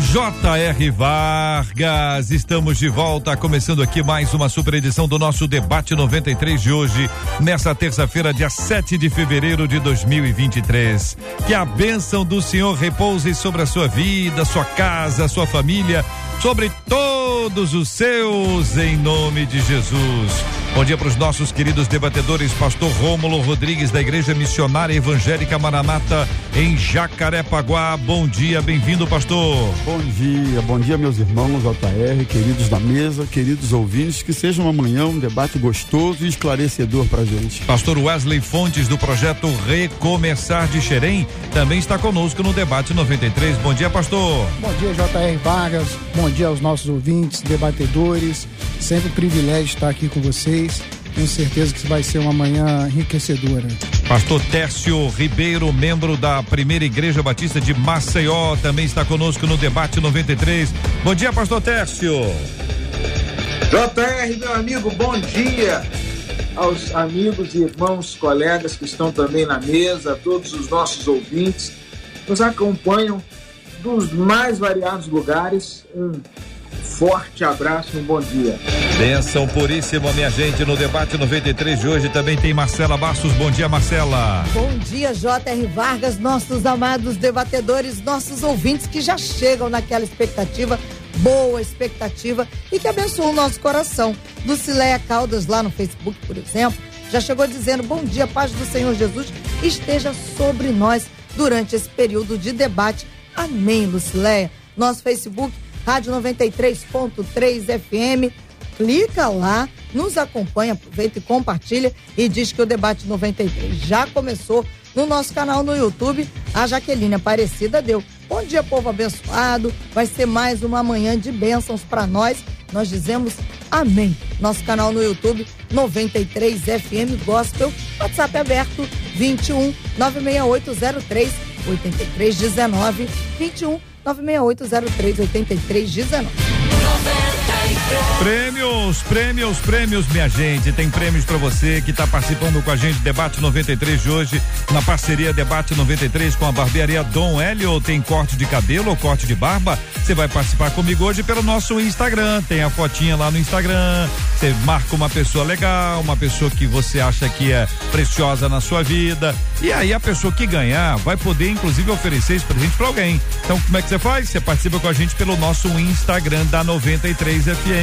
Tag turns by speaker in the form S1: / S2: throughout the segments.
S1: J.R. Vargas, estamos de volta, começando aqui mais uma super edição do nosso debate 93 de hoje, nessa terça-feira, dia 7 de fevereiro de 2023. Que a bênção do Senhor repouse sobre a sua vida, sua casa, sua família, sobre todos os seus, em nome de Jesus. Bom dia para os nossos queridos debatedores, pastor Rômulo Rodrigues, da Igreja Missionária Evangélica Maranata, em Jacarepaguá. Bom dia, bem-vindo, pastor.
S2: Bom dia, bom dia, meus irmãos JR, queridos da mesa, queridos ouvintes, que seja uma manhã um debate gostoso e esclarecedor para gente.
S1: Pastor Wesley Fontes, do projeto Recomeçar de Xerém, também está conosco no debate 93. Bom dia, pastor.
S3: Bom dia, JR Vargas. Bom dia aos nossos ouvintes, debatedores. Sempre um privilégio estar aqui com vocês. Tenho certeza que vai ser uma manhã enriquecedora.
S1: Pastor Tércio Ribeiro, membro da Primeira Igreja Batista de Maceió, também está conosco no debate 93. Bom dia, Pastor Tércio.
S4: JR, meu amigo, bom dia aos amigos, irmãos, colegas que estão também na mesa, todos os nossos ouvintes, nos acompanham dos mais variados lugares. Um forte abraço e um bom dia.
S1: Benção puríssima, minha gente. No debate 93 de hoje também tem Marcela Bastos. Bom dia, Marcela.
S5: Bom dia, J.R. Vargas, nossos amados debatedores, nossos ouvintes que já chegam naquela expectativa, boa expectativa e que abençoam o nosso coração. Lucileia Caldas, lá no Facebook, por exemplo, já chegou dizendo: Bom dia, paz do Senhor Jesus esteja sobre nós durante esse período de debate. Amém, Lucileia. Nosso Facebook Rádio 93.3 FM. Clica lá, nos acompanha, aproveita e compartilha e diz que o debate 93 já começou no nosso canal no YouTube. A Jaqueline Aparecida deu. Bom dia, povo abençoado. Vai ser mais uma manhã de bênçãos para nós. Nós dizemos amém. Nosso canal no YouTube 93 FM Gospel. WhatsApp aberto 21 96803 8319 21 968038319.
S1: Prêmios, prêmios, prêmios, minha gente. Tem prêmios para você que está participando com a gente Debate 93 de hoje, na parceria Debate 93 com a barbearia Dom Hélio. Tem corte de cabelo ou corte de barba? Você vai participar comigo hoje pelo nosso Instagram. Tem a fotinha lá no Instagram. Você marca uma pessoa legal, uma pessoa que você acha que é preciosa na sua vida. E aí a pessoa que ganhar vai poder, inclusive, oferecer esse presente para alguém. Então, como é que você faz? Você participa com a gente pelo nosso Instagram da 93 FM.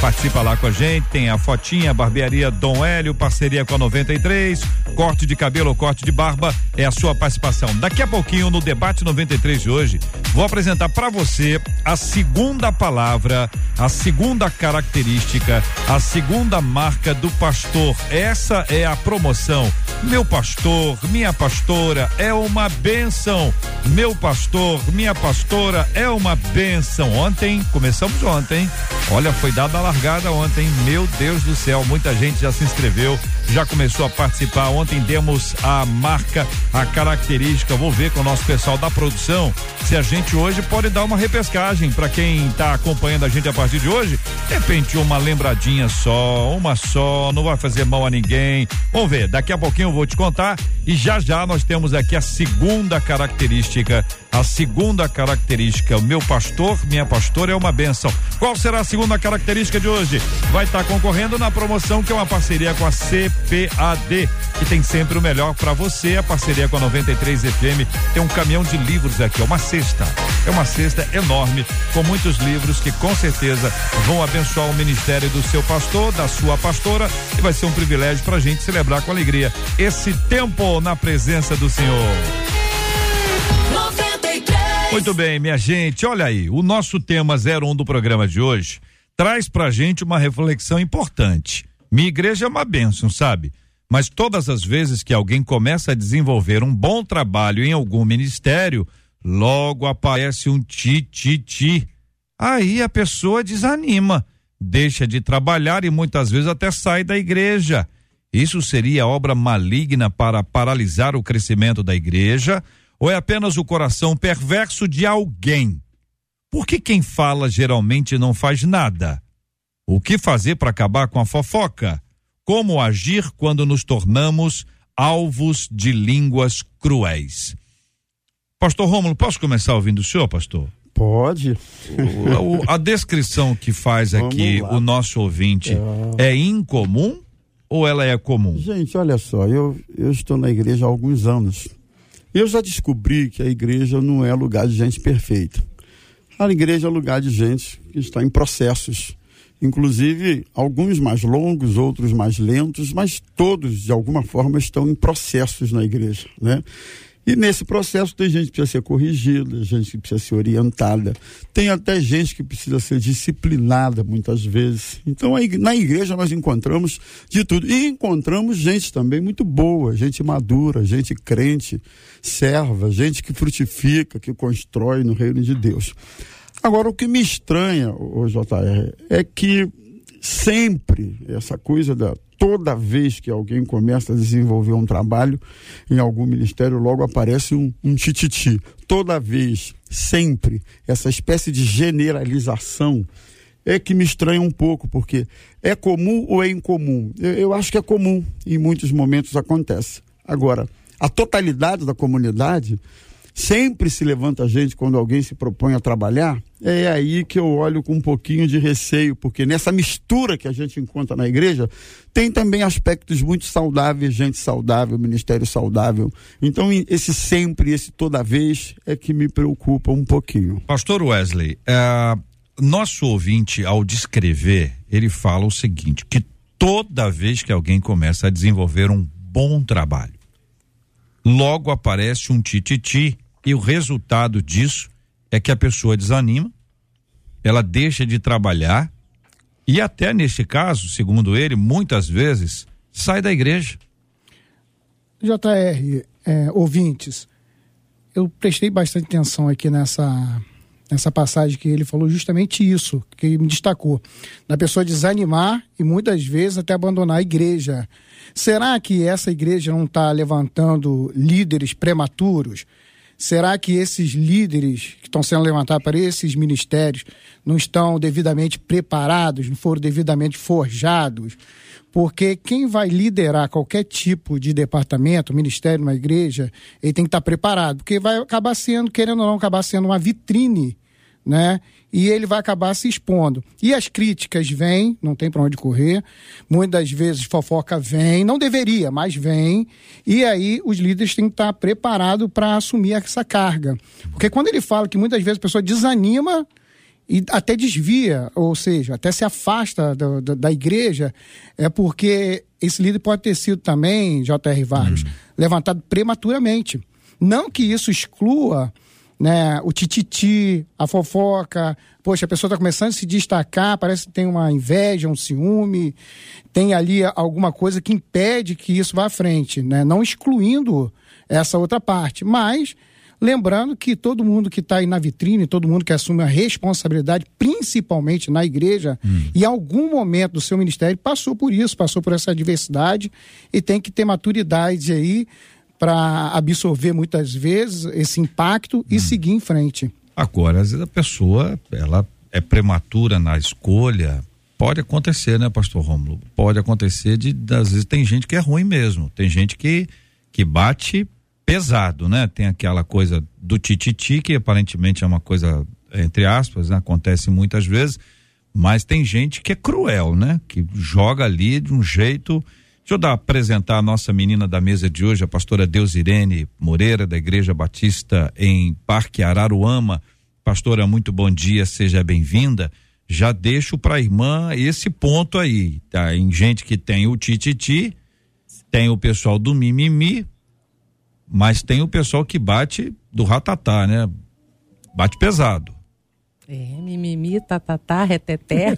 S1: Participa lá com a gente, tem a fotinha, barbearia Dom Hélio, parceria com a 93, corte de cabelo ou corte de barba, é a sua participação. Daqui a pouquinho, no debate 93 de hoje, vou apresentar para você a segunda palavra, a segunda característica, a segunda marca do pastor. Essa é a promoção. Meu pastor, minha pastora é uma bênção. Meu pastor, minha pastora é uma bênção. Ontem, começamos ontem, olha, foi dada a largada ontem. Meu Deus do céu, muita gente já se inscreveu, já começou a participar. Ontem demos a marca, a característica. Vou ver com o nosso pessoal da produção se a gente hoje pode dar uma repescagem para quem está acompanhando a gente a partir de hoje. De repente, uma lembradinha só, uma só, não vai fazer mal a ninguém. Vamos ver, daqui a pouquinho eu vou te contar e já já nós temos aqui a segunda característica. A segunda característica, o meu pastor, minha pastora é uma benção. Qual será a segunda característica de hoje? Vai estar tá concorrendo na promoção que é uma parceria com a CPAD, que tem sempre o melhor para você. A parceria com a 93 FM tem um caminhão de livros aqui, é uma cesta. É uma cesta enorme com muitos livros que com certeza vão abençoar o ministério do seu pastor, da sua pastora e vai ser um privilégio para a gente celebrar com alegria esse tempo na presença do Senhor. Muito bem, minha gente, olha aí, o nosso tema 01 do programa de hoje traz pra gente uma reflexão importante. Minha igreja é uma bênção, sabe? Mas todas as vezes que alguém começa a desenvolver um bom trabalho em algum ministério, logo aparece um ti, ti, ti. aí a pessoa desanima, deixa de trabalhar e muitas vezes até sai da igreja. Isso seria obra maligna para paralisar o crescimento da igreja? Ou é apenas o coração perverso de alguém? Por que quem fala geralmente não faz nada? O que fazer para acabar com a fofoca? Como agir quando nos tornamos alvos de línguas cruéis? Pastor Rômulo, posso começar ouvindo o senhor, pastor?
S2: Pode.
S1: O, o, a descrição que faz aqui o nosso ouvinte é. é incomum ou ela é comum?
S2: Gente, olha só, eu, eu estou na igreja há alguns anos. Eu já descobri que a igreja não é lugar de gente perfeita. A igreja é lugar de gente que está em processos. Inclusive, alguns mais longos, outros mais lentos, mas todos, de alguma forma, estão em processos na igreja, né? E nesse processo tem gente que precisa ser corrigida, gente que precisa ser orientada, tem até gente que precisa ser disciplinada muitas vezes. Então na igreja nós encontramos de tudo. E encontramos gente também muito boa, gente madura, gente crente, serva, gente que frutifica, que constrói no reino de Deus. Agora o que me estranha, o JR, é que sempre essa coisa da toda vez que alguém começa a desenvolver um trabalho em algum ministério, logo aparece um, um tititi. Toda vez, sempre, essa espécie de generalização é que me estranha um pouco, porque é comum ou é incomum? Eu, eu acho que é comum, em muitos momentos acontece. Agora, a totalidade da comunidade sempre se levanta gente quando alguém se propõe a trabalhar, é aí que eu olho com um pouquinho de receio, porque nessa mistura que a gente encontra na igreja, tem também aspectos muito saudáveis, gente saudável, ministério saudável. Então, esse sempre, esse toda vez, é que me preocupa um pouquinho.
S1: Pastor Wesley, é, nosso ouvinte, ao descrever, ele fala o seguinte: que toda vez que alguém começa a desenvolver um bom trabalho, logo aparece um tititi e o resultado disso é que a pessoa desanima, ela deixa de trabalhar e até neste caso, segundo ele, muitas vezes sai da igreja.
S3: JR, é, ouvintes, eu prestei bastante atenção aqui nessa nessa passagem que ele falou justamente isso, que me destacou, da pessoa desanimar e muitas vezes até abandonar a igreja. Será que essa igreja não está levantando líderes prematuros? Será que esses líderes que estão sendo levantados para esses ministérios não estão devidamente preparados, não foram devidamente forjados? Porque quem vai liderar qualquer tipo de departamento, ministério, uma igreja, ele tem que estar preparado, porque vai acabar sendo, querendo ou não, acabar sendo uma vitrine né? E ele vai acabar se expondo. E as críticas vêm, não tem para onde correr. Muitas vezes fofoca vem, não deveria, mas vem. E aí os líderes têm que estar preparados para assumir essa carga. Porque quando ele fala que muitas vezes a pessoa desanima e até desvia, ou seja, até se afasta da, da, da igreja, é porque esse líder pode ter sido também, J.R. Vargas, hum. levantado prematuramente. Não que isso exclua né, o tititi, a fofoca. Poxa, a pessoa está começando a se destacar, parece que tem uma inveja, um ciúme, tem ali alguma coisa que impede que isso vá à frente, né? Não excluindo essa outra parte, mas lembrando que todo mundo que está aí na vitrine, todo mundo que assume a responsabilidade, principalmente na igreja, hum. em algum momento do seu ministério passou por isso, passou por essa adversidade e tem que ter maturidade aí para absorver muitas vezes esse impacto e hum. seguir em frente.
S1: Agora, às vezes a pessoa, ela é prematura na escolha, pode acontecer, né, pastor Rômulo? Pode acontecer de, às vezes tem gente que é ruim mesmo, tem gente que que bate pesado, né? Tem aquela coisa do tititi que aparentemente é uma coisa entre aspas, né? acontece muitas vezes, mas tem gente que é cruel, né? Que joga ali de um jeito Deixa eu dar, apresentar a nossa menina da mesa de hoje, a pastora Deusirene Moreira, da Igreja Batista em Parque Araruama. Pastora, muito bom dia, seja bem-vinda. Já deixo para a irmã esse ponto aí, tá? Em gente que tem o tititi, tem o pessoal do mimimi, mas tem o pessoal que bate do ratatá, né? Bate pesado.
S6: É, mimimi, tatatá, reteté. É.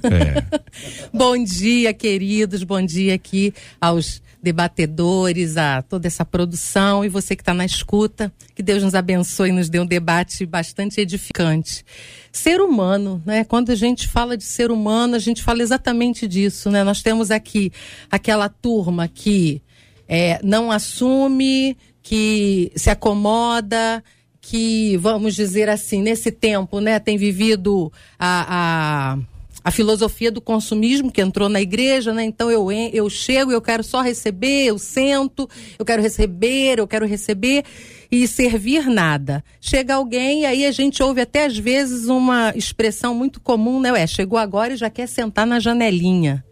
S6: bom dia, queridos, bom dia aqui aos debatedores, a toda essa produção e você que está na escuta. Que Deus nos abençoe e nos dê um debate bastante edificante. Ser humano, né? Quando a gente fala de ser humano, a gente fala exatamente disso, né? Nós temos aqui aquela turma que é, não assume, que se acomoda, que, vamos dizer assim, nesse tempo, né, tem vivido a, a, a filosofia do consumismo que entrou na igreja, né? Então eu, eu chego, eu quero só receber, eu sento, eu quero receber, eu quero receber e servir nada. Chega alguém, aí a gente ouve até às vezes uma expressão muito comum, né? Ué, chegou agora e já quer sentar na janelinha.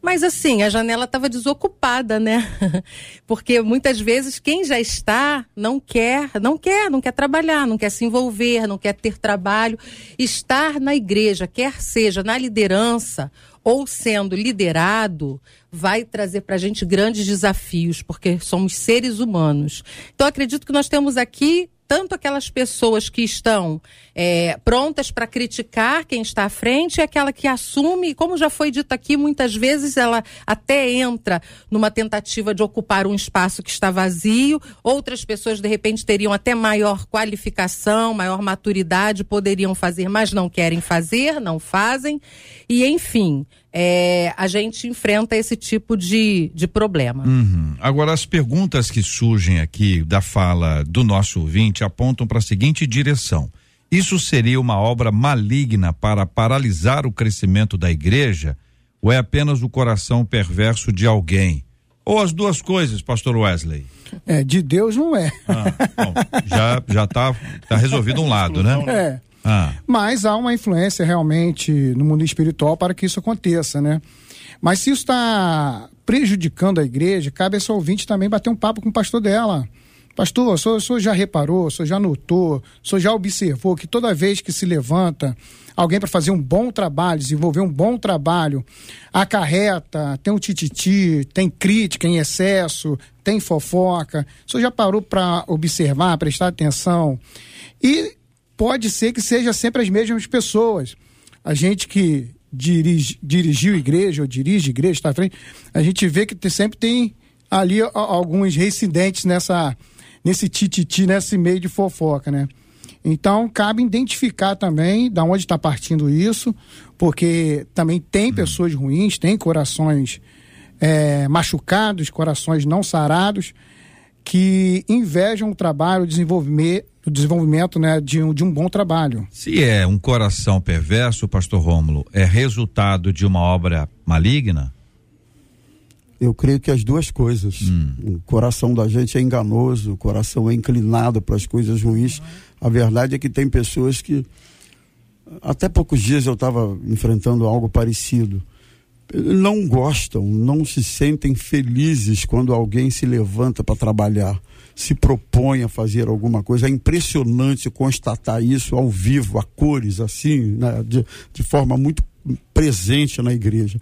S6: Mas assim, a janela estava desocupada, né? Porque muitas vezes quem já está não quer, não quer, não quer trabalhar, não quer se envolver, não quer ter trabalho. Estar na igreja, quer seja na liderança ou sendo liderado, vai trazer para a gente grandes desafios, porque somos seres humanos. Então, acredito que nós temos aqui tanto aquelas pessoas que estão é, prontas para criticar quem está à frente, e aquela que assume, como já foi dito aqui, muitas vezes ela até entra numa tentativa de ocupar um espaço que está vazio, outras pessoas de repente teriam até maior qualificação, maior maturidade, poderiam fazer, mas não querem fazer, não fazem, e enfim, é, a gente enfrenta esse tipo de, de problema.
S1: Uhum. Agora, as perguntas que surgem aqui da fala do nosso ouvinte apontam para a seguinte direção. Isso seria uma obra maligna para paralisar o crescimento da igreja? Ou é apenas o coração perverso de alguém? Ou as duas coisas, pastor Wesley?
S3: É, de Deus não é.
S1: Ah, bom, já já tá, tá resolvido um lado, né?
S3: É. Ah. Mas há uma influência realmente no mundo espiritual para que isso aconteça, né? Mas se isso está prejudicando a igreja, cabe a esse ouvinte também bater um papo com o pastor dela. Pastor, o senhor, o senhor já reparou, o senhor já notou, o senhor já observou que toda vez que se levanta alguém para fazer um bom trabalho, desenvolver um bom trabalho, acarreta, tem um tititi, tem crítica em excesso, tem fofoca. O senhor já parou para observar, prestar atenção? E pode ser que seja sempre as mesmas pessoas. A gente que dirige, dirigiu igreja ou dirige igreja, está à frente, a gente vê que sempre tem ali alguns reincidentes nessa, nesse tititi, nesse meio de fofoca, né? Então, cabe identificar também da onde está partindo isso, porque também tem pessoas ruins, tem corações é, machucados, corações não sarados, que invejam o trabalho, o desenvolvimento, o desenvolvimento né, de, um, de um bom trabalho.
S1: Se é um coração perverso, pastor Rômulo, é resultado de uma obra maligna?
S2: Eu creio que as duas coisas. Hum. O coração da gente é enganoso, o coração é inclinado para as coisas ruins. A verdade é que tem pessoas que. Até poucos dias eu estava enfrentando algo parecido. Não gostam, não se sentem felizes quando alguém se levanta para trabalhar se propõe a fazer alguma coisa. É impressionante constatar isso ao vivo, a cores, assim, né, de, de forma muito presente na igreja.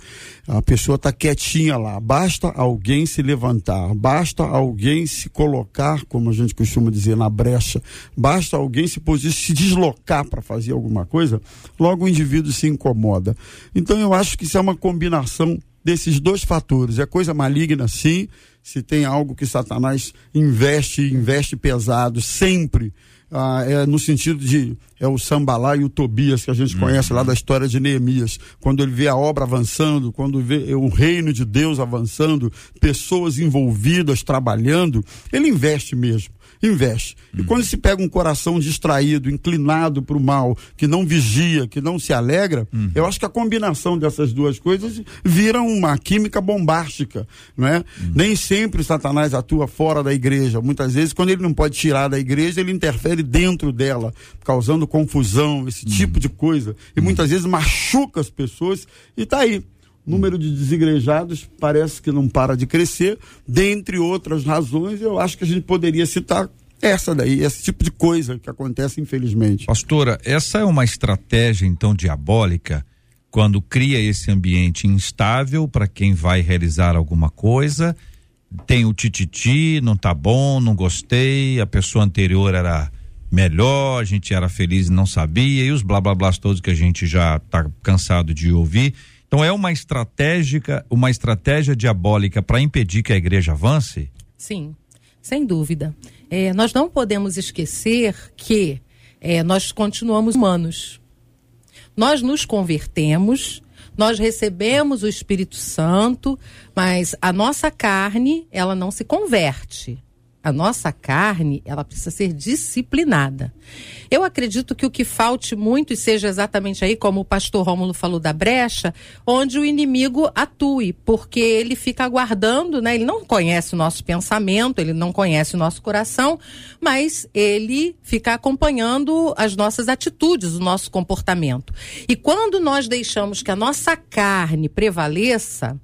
S2: A pessoa está quietinha lá. Basta alguém se levantar, basta alguém se colocar, como a gente costuma dizer, na brecha, basta alguém se, se deslocar para fazer alguma coisa, logo o indivíduo se incomoda. Então eu acho que isso é uma combinação desses dois fatores. É coisa maligna, sim, se tem algo que Satanás investe, investe pesado, sempre, ah, é no sentido de é o Sambalá e o Tobias que a gente uhum. conhece lá da história de Neemias, quando ele vê a obra avançando, quando vê o reino de Deus avançando, pessoas envolvidas trabalhando, ele investe mesmo investe. E quando se pega um coração distraído, inclinado para o mal, que não vigia, que não se alegra, uhum. eu acho que a combinação dessas duas coisas vira uma química bombástica, não é? Uhum. Nem sempre Satanás atua fora da igreja. Muitas vezes, quando ele não pode tirar da igreja, ele interfere dentro dela, causando confusão, esse uhum. tipo de coisa. E muitas vezes machuca as pessoas e está aí número de desigrejados parece que não para de crescer, dentre outras razões, eu acho que a gente poderia citar essa daí, esse tipo de coisa que acontece infelizmente.
S1: Pastora, essa é uma estratégia então diabólica quando cria esse ambiente instável para quem vai realizar alguma coisa, tem o tititi, não tá bom, não gostei, a pessoa anterior era melhor, a gente era feliz e não sabia, e os blá blá blá todos que a gente já está cansado de ouvir. Então é uma estratégica, uma estratégia diabólica para impedir que a igreja avance?
S6: Sim, sem dúvida. É, nós não podemos esquecer que é, nós continuamos humanos. Nós nos convertemos, nós recebemos o Espírito Santo, mas a nossa carne, ela não se converte a nossa carne, ela precisa ser disciplinada. Eu acredito que o que falte muito e seja exatamente aí, como o pastor Rômulo falou da brecha, onde o inimigo atue, porque ele fica aguardando, né? Ele não conhece o nosso pensamento, ele não conhece o nosso coração, mas ele fica acompanhando as nossas atitudes, o nosso comportamento. E quando nós deixamos que a nossa carne prevaleça,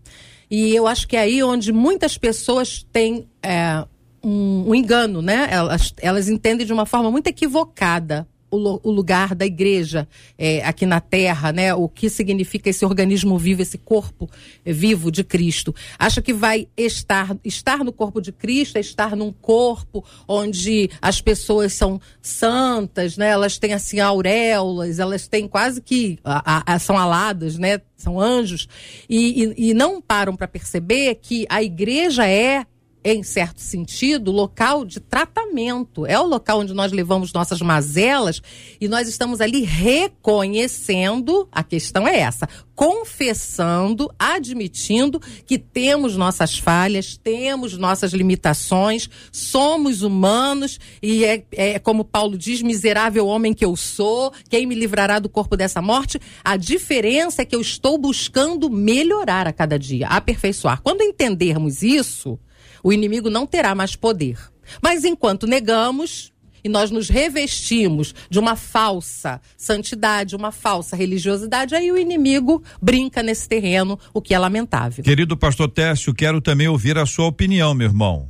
S6: e eu acho que é aí onde muitas pessoas têm é, um, um engano, né? Elas, elas entendem de uma forma muito equivocada o, lugar da igreja é, aqui na Terra, né? O que significa esse organismo vivo, esse corpo é, vivo de Cristo. Acha que vai estar, estar no corpo de Cristo, é estar num corpo onde as pessoas são santas, né? Elas têm assim auréolas, elas têm quase que a, a, são aladas, né? São anjos e, e, e não param para perceber que a igreja é em certo sentido, local de tratamento. É o local onde nós levamos nossas mazelas e nós estamos ali reconhecendo, a questão é essa, confessando, admitindo que temos nossas falhas, temos nossas limitações, somos humanos e é, é como Paulo diz, miserável homem que eu sou, quem me livrará do corpo dessa morte? A diferença é que eu estou buscando melhorar a cada dia, aperfeiçoar. Quando entendermos isso, o inimigo não terá mais poder. Mas enquanto negamos e nós nos revestimos de uma falsa santidade, uma falsa religiosidade, aí o inimigo brinca nesse terreno, o que é lamentável.
S1: Querido pastor Técio, quero também ouvir a sua opinião, meu irmão.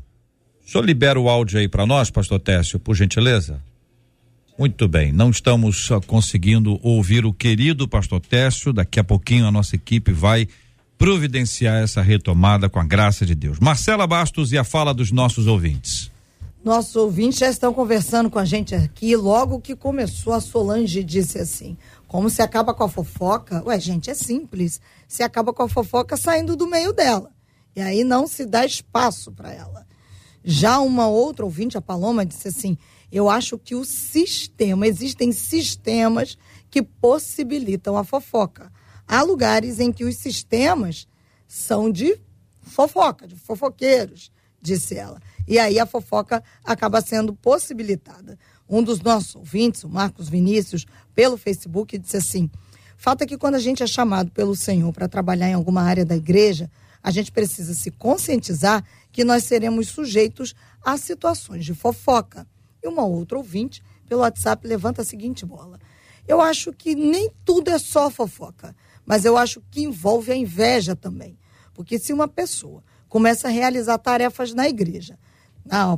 S1: O senhor libera o áudio aí para nós, pastor Técio, por gentileza? Muito bem, não estamos conseguindo ouvir o querido pastor Técio, daqui a pouquinho a nossa equipe vai providenciar essa retomada com a graça de Deus. Marcela Bastos e a fala dos nossos ouvintes.
S5: Nossos ouvintes já estão conversando com a gente aqui. Logo que começou, a Solange disse assim: como se acaba com a fofoca? Ué, gente, é simples. Se acaba com a fofoca saindo do meio dela. E aí não se dá espaço para ela. Já uma outra ouvinte, a Paloma, disse assim: eu acho que o sistema, existem sistemas que possibilitam a fofoca. Há lugares em que os sistemas são de fofoca, de fofoqueiros, disse ela. E aí a fofoca acaba sendo possibilitada. Um dos nossos ouvintes, o Marcos Vinícius, pelo Facebook, disse assim: Falta que quando a gente é chamado pelo Senhor para trabalhar em alguma área da igreja, a gente precisa se conscientizar que nós seremos sujeitos a situações de fofoca. E uma outra ouvinte, pelo WhatsApp, levanta a seguinte bola. Eu acho que nem tudo é só fofoca mas eu acho que envolve a inveja também. Porque se uma pessoa começa a realizar tarefas na igreja,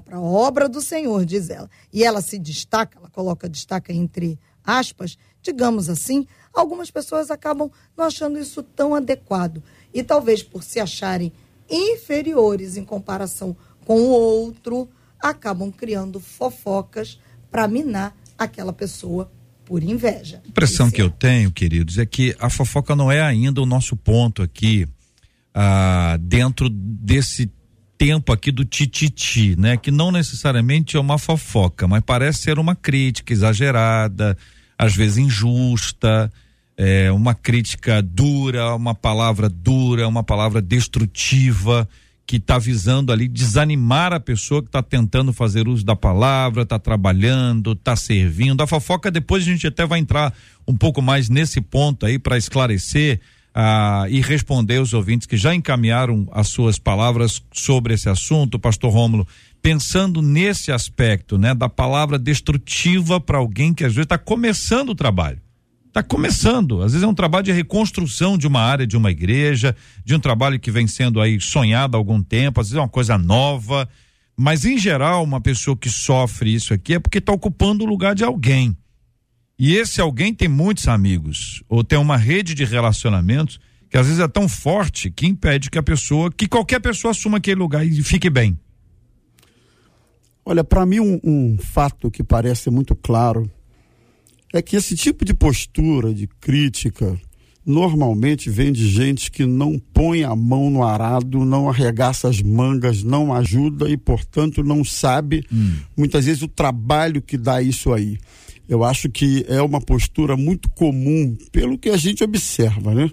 S5: para a obra do Senhor, diz ela, e ela se destaca, ela coloca destaca entre aspas, digamos assim, algumas pessoas acabam não achando isso tão adequado. E talvez por se acharem inferiores em comparação com o outro, acabam criando fofocas para minar aquela pessoa por inveja.
S1: A impressão que eu tenho, queridos, é que a fofoca não é ainda o nosso ponto aqui ah, dentro desse tempo aqui do tititi, né? Que não necessariamente é uma fofoca, mas parece ser uma crítica exagerada, às vezes injusta, é, uma crítica dura, uma palavra dura, uma palavra destrutiva que está visando ali desanimar a pessoa que está tentando fazer uso da palavra, está trabalhando, está servindo. A fofoca, depois a gente até vai entrar um pouco mais nesse ponto aí para esclarecer ah, e responder os ouvintes que já encaminharam as suas palavras sobre esse assunto, pastor Rômulo, pensando nesse aspecto, né, da palavra destrutiva para alguém que às vezes está começando o trabalho está começando. Às vezes é um trabalho de reconstrução de uma área, de uma igreja, de um trabalho que vem sendo aí sonhado há algum tempo, às vezes é uma coisa nova. Mas, em geral, uma pessoa que sofre isso aqui é porque está ocupando o lugar de alguém. E esse alguém tem muitos amigos, ou tem uma rede de relacionamentos que às vezes é tão forte que impede que a pessoa, que qualquer pessoa assuma aquele lugar e fique bem.
S2: Olha, para mim, um, um fato que parece muito claro é que esse tipo de postura, de crítica, normalmente vem de gente que não põe a mão no arado, não arregaça as mangas, não ajuda e, portanto, não sabe hum. muitas vezes o trabalho que dá isso aí. Eu acho que é uma postura muito comum, pelo que a gente observa, né?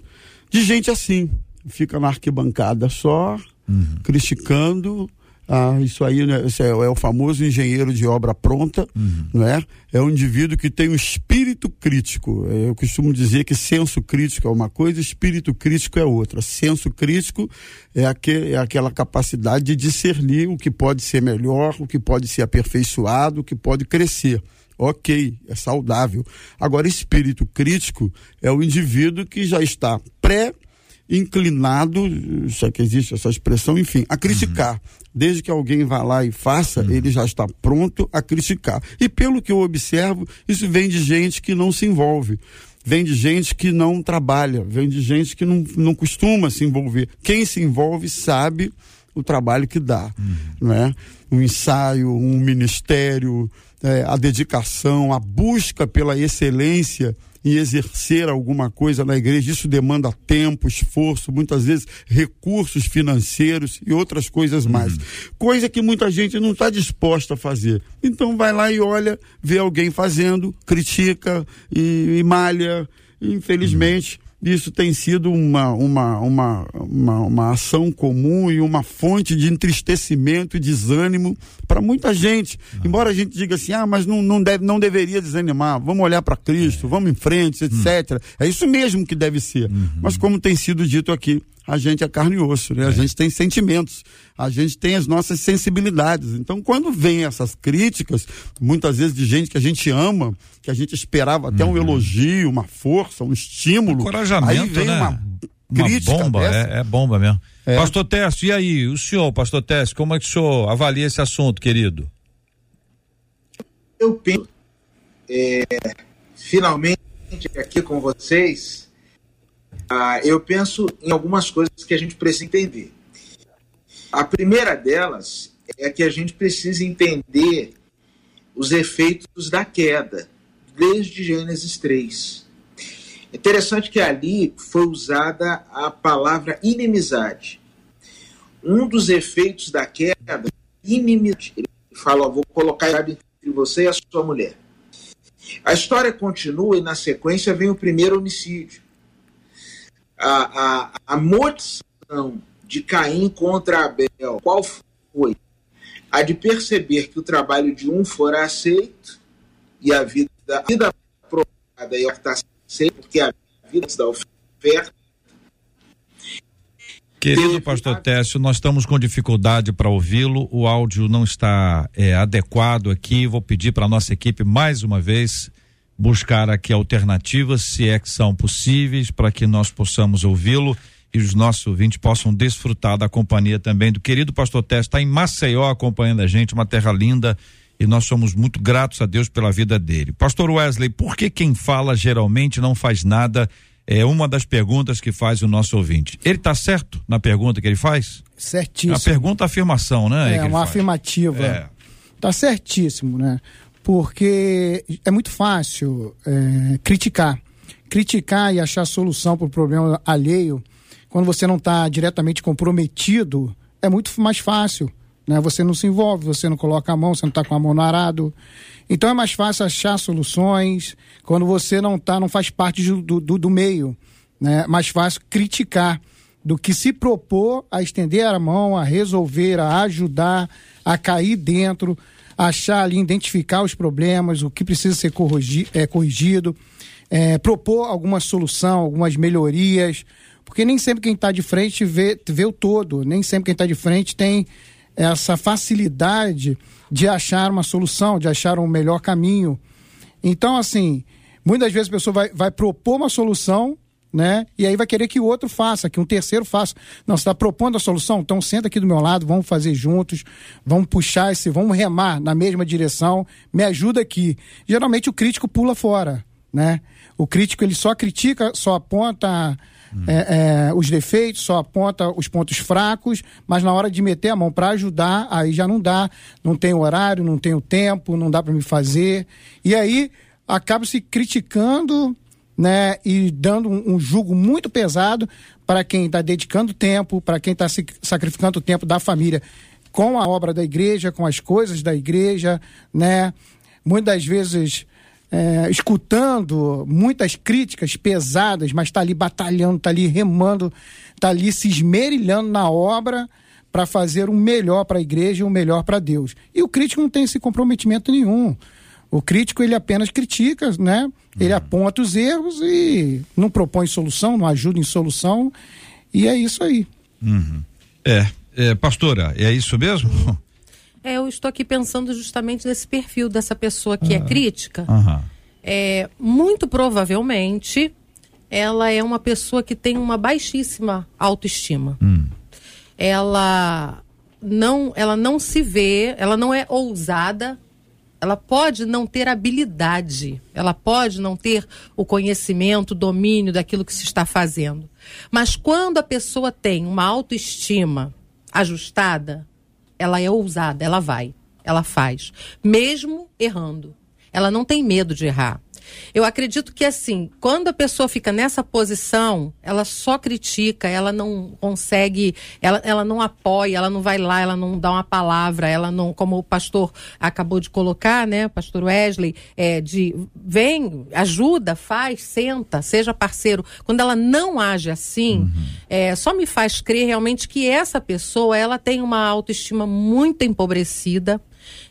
S2: De gente assim, fica na arquibancada só, uhum. criticando, ah, isso aí né, isso é, é, o famoso engenheiro de obra pronta, uhum. não é? É um indivíduo que tem um espírito crítico. É, eu costumo dizer que senso crítico é uma coisa, espírito crítico é outra. Senso crítico é, aquele, é aquela capacidade de discernir o que pode ser melhor, o que pode ser aperfeiçoado, o que pode crescer. Ok, é saudável. Agora, espírito crítico é o indivíduo que já está pré inclinado, já que existe essa expressão, enfim, a criticar. Uhum. Desde que alguém vá lá e faça, uhum. ele já está pronto a criticar. E pelo que eu observo, isso vem de gente que não se envolve. Vem de gente que não trabalha, vem de gente que não, não costuma se envolver. Quem se envolve sabe o trabalho que dá, uhum. né? Um ensaio, um ministério, é, a dedicação, a busca pela excelência em exercer alguma coisa na igreja. Isso demanda tempo, esforço, muitas vezes recursos financeiros e outras coisas mais. Uhum. Coisa que muita gente não está disposta a fazer. Então vai lá e olha, vê alguém fazendo, critica e, e malha. infelizmente, isso tem sido uma, uma, uma, uma, uma ação comum e uma fonte de entristecimento e desânimo para muita gente. Uhum. Embora a gente diga assim, ah, mas não, não, deve, não deveria desanimar, vamos olhar para Cristo, vamos em frente, etc. Uhum. É isso mesmo que deve ser. Uhum. Mas como tem sido dito aqui, a gente é carne e osso, né? A é. gente tem sentimentos, a gente tem as nossas sensibilidades. Então, quando vem essas críticas, muitas vezes de gente que a gente ama, que a gente esperava até uhum. um elogio, uma força, um estímulo,
S1: encorajamento, aí vem né? uma crítica uma bomba, é, é, bomba mesmo. É. Pastor Teste, e aí, o senhor, Pastor Teste, como é que o senhor avalia esse assunto, querido?
S4: Eu penso, é, finalmente aqui com vocês, ah, eu penso em algumas coisas que a gente precisa entender. A primeira delas é que a gente precisa entender os efeitos da queda, desde Gênesis 3. Interessante que ali foi usada a palavra inimizade. Um dos efeitos da queda, inimizade. Ele fala, ó, vou colocar entre você e a sua mulher. A história continua e na sequência vem o primeiro homicídio a, a, a motivação de Caim contra Abel, qual foi? A de perceber que o trabalho de um fora aceito e a vida, a vida aprovada e está aceita, porque a vida da oferta.
S1: Querido pastor Técio, nós estamos com dificuldade para ouvi-lo, o áudio não está é, adequado aqui. Vou pedir para a nossa equipe mais uma vez buscar aqui alternativas, se é que são possíveis, para que nós possamos ouvi-lo e os nossos ouvintes possam desfrutar da companhia também do querido pastor Tess, está em Maceió acompanhando a gente, uma terra linda e nós somos muito gratos a Deus pela vida dele. Pastor Wesley, por que quem fala geralmente não faz nada? É uma das perguntas que faz o nosso ouvinte. Ele está certo na pergunta que ele faz?
S3: Certíssimo.
S1: A pergunta afirmação, né?
S3: É, uma faz. afirmativa. É. Tá certíssimo, né? porque é muito fácil é, criticar. Criticar e achar solução para o problema alheio, quando você não está diretamente comprometido, é muito mais fácil. Né? Você não se envolve, você não coloca a mão, você não está com a mão no arado. Então é mais fácil achar soluções quando você não tá, não faz parte do, do, do meio. Né? Mais fácil criticar do que se propor a estender a mão, a resolver, a ajudar, a cair dentro achar ali, identificar os problemas, o que precisa ser corrigi é, corrigido, é, propor alguma solução, algumas melhorias, porque nem sempre quem está de frente vê, vê o todo, nem sempre quem está de frente tem essa facilidade de achar uma solução, de achar um melhor caminho. Então, assim, muitas vezes a pessoa vai, vai propor uma solução né? E aí vai querer que o outro faça, que um terceiro faça. Não, você está propondo a solução, então senta aqui do meu lado, vamos fazer juntos, vamos puxar esse, vamos remar na mesma direção, me ajuda aqui. Geralmente o crítico pula fora, né? O crítico ele só critica, só aponta é, é, os defeitos, só aponta os pontos fracos, mas na hora de meter a mão para ajudar, aí já não dá, não tem horário, não tem o tempo, não dá para me fazer. E aí acaba se criticando né, e dando um, um julgo muito pesado para quem está dedicando tempo, para quem está sacrificando o tempo da família com a obra da igreja, com as coisas da igreja, né? Muitas vezes é, escutando muitas críticas pesadas, mas está ali batalhando, está ali remando, está ali se esmerilhando na obra para fazer o melhor para a igreja e o melhor para Deus. E o crítico não tem esse comprometimento nenhum. O crítico ele apenas critica, né? Ele uhum. aponta os erros e não propõe solução, não ajuda em solução. E é isso aí.
S1: Uhum. É, é, pastora, é isso mesmo?
S6: É, eu estou aqui pensando justamente nesse perfil dessa pessoa que é ah, é crítica. É, muito provavelmente ela é uma pessoa que tem uma baixíssima autoestima. Hum. Ela não, ela não se vê, ela não é ousada, ela pode não ter habilidade, ela pode não ter o conhecimento, o domínio daquilo que se está fazendo. Mas quando a pessoa tem uma autoestima ajustada, ela é ousada, ela vai, ela faz, mesmo errando. Ela não tem medo de errar. Eu acredito que assim, quando a pessoa fica nessa posição, ela só critica, ela não consegue, ela, ela não apoia, ela não vai lá, ela não dá uma palavra, ela não, como o pastor acabou de colocar, né, pastor Wesley, é, de vem, ajuda, faz, senta, seja parceiro. Quando ela não age assim, uhum. é, só me faz crer realmente que essa pessoa, ela tem uma autoestima muito empobrecida,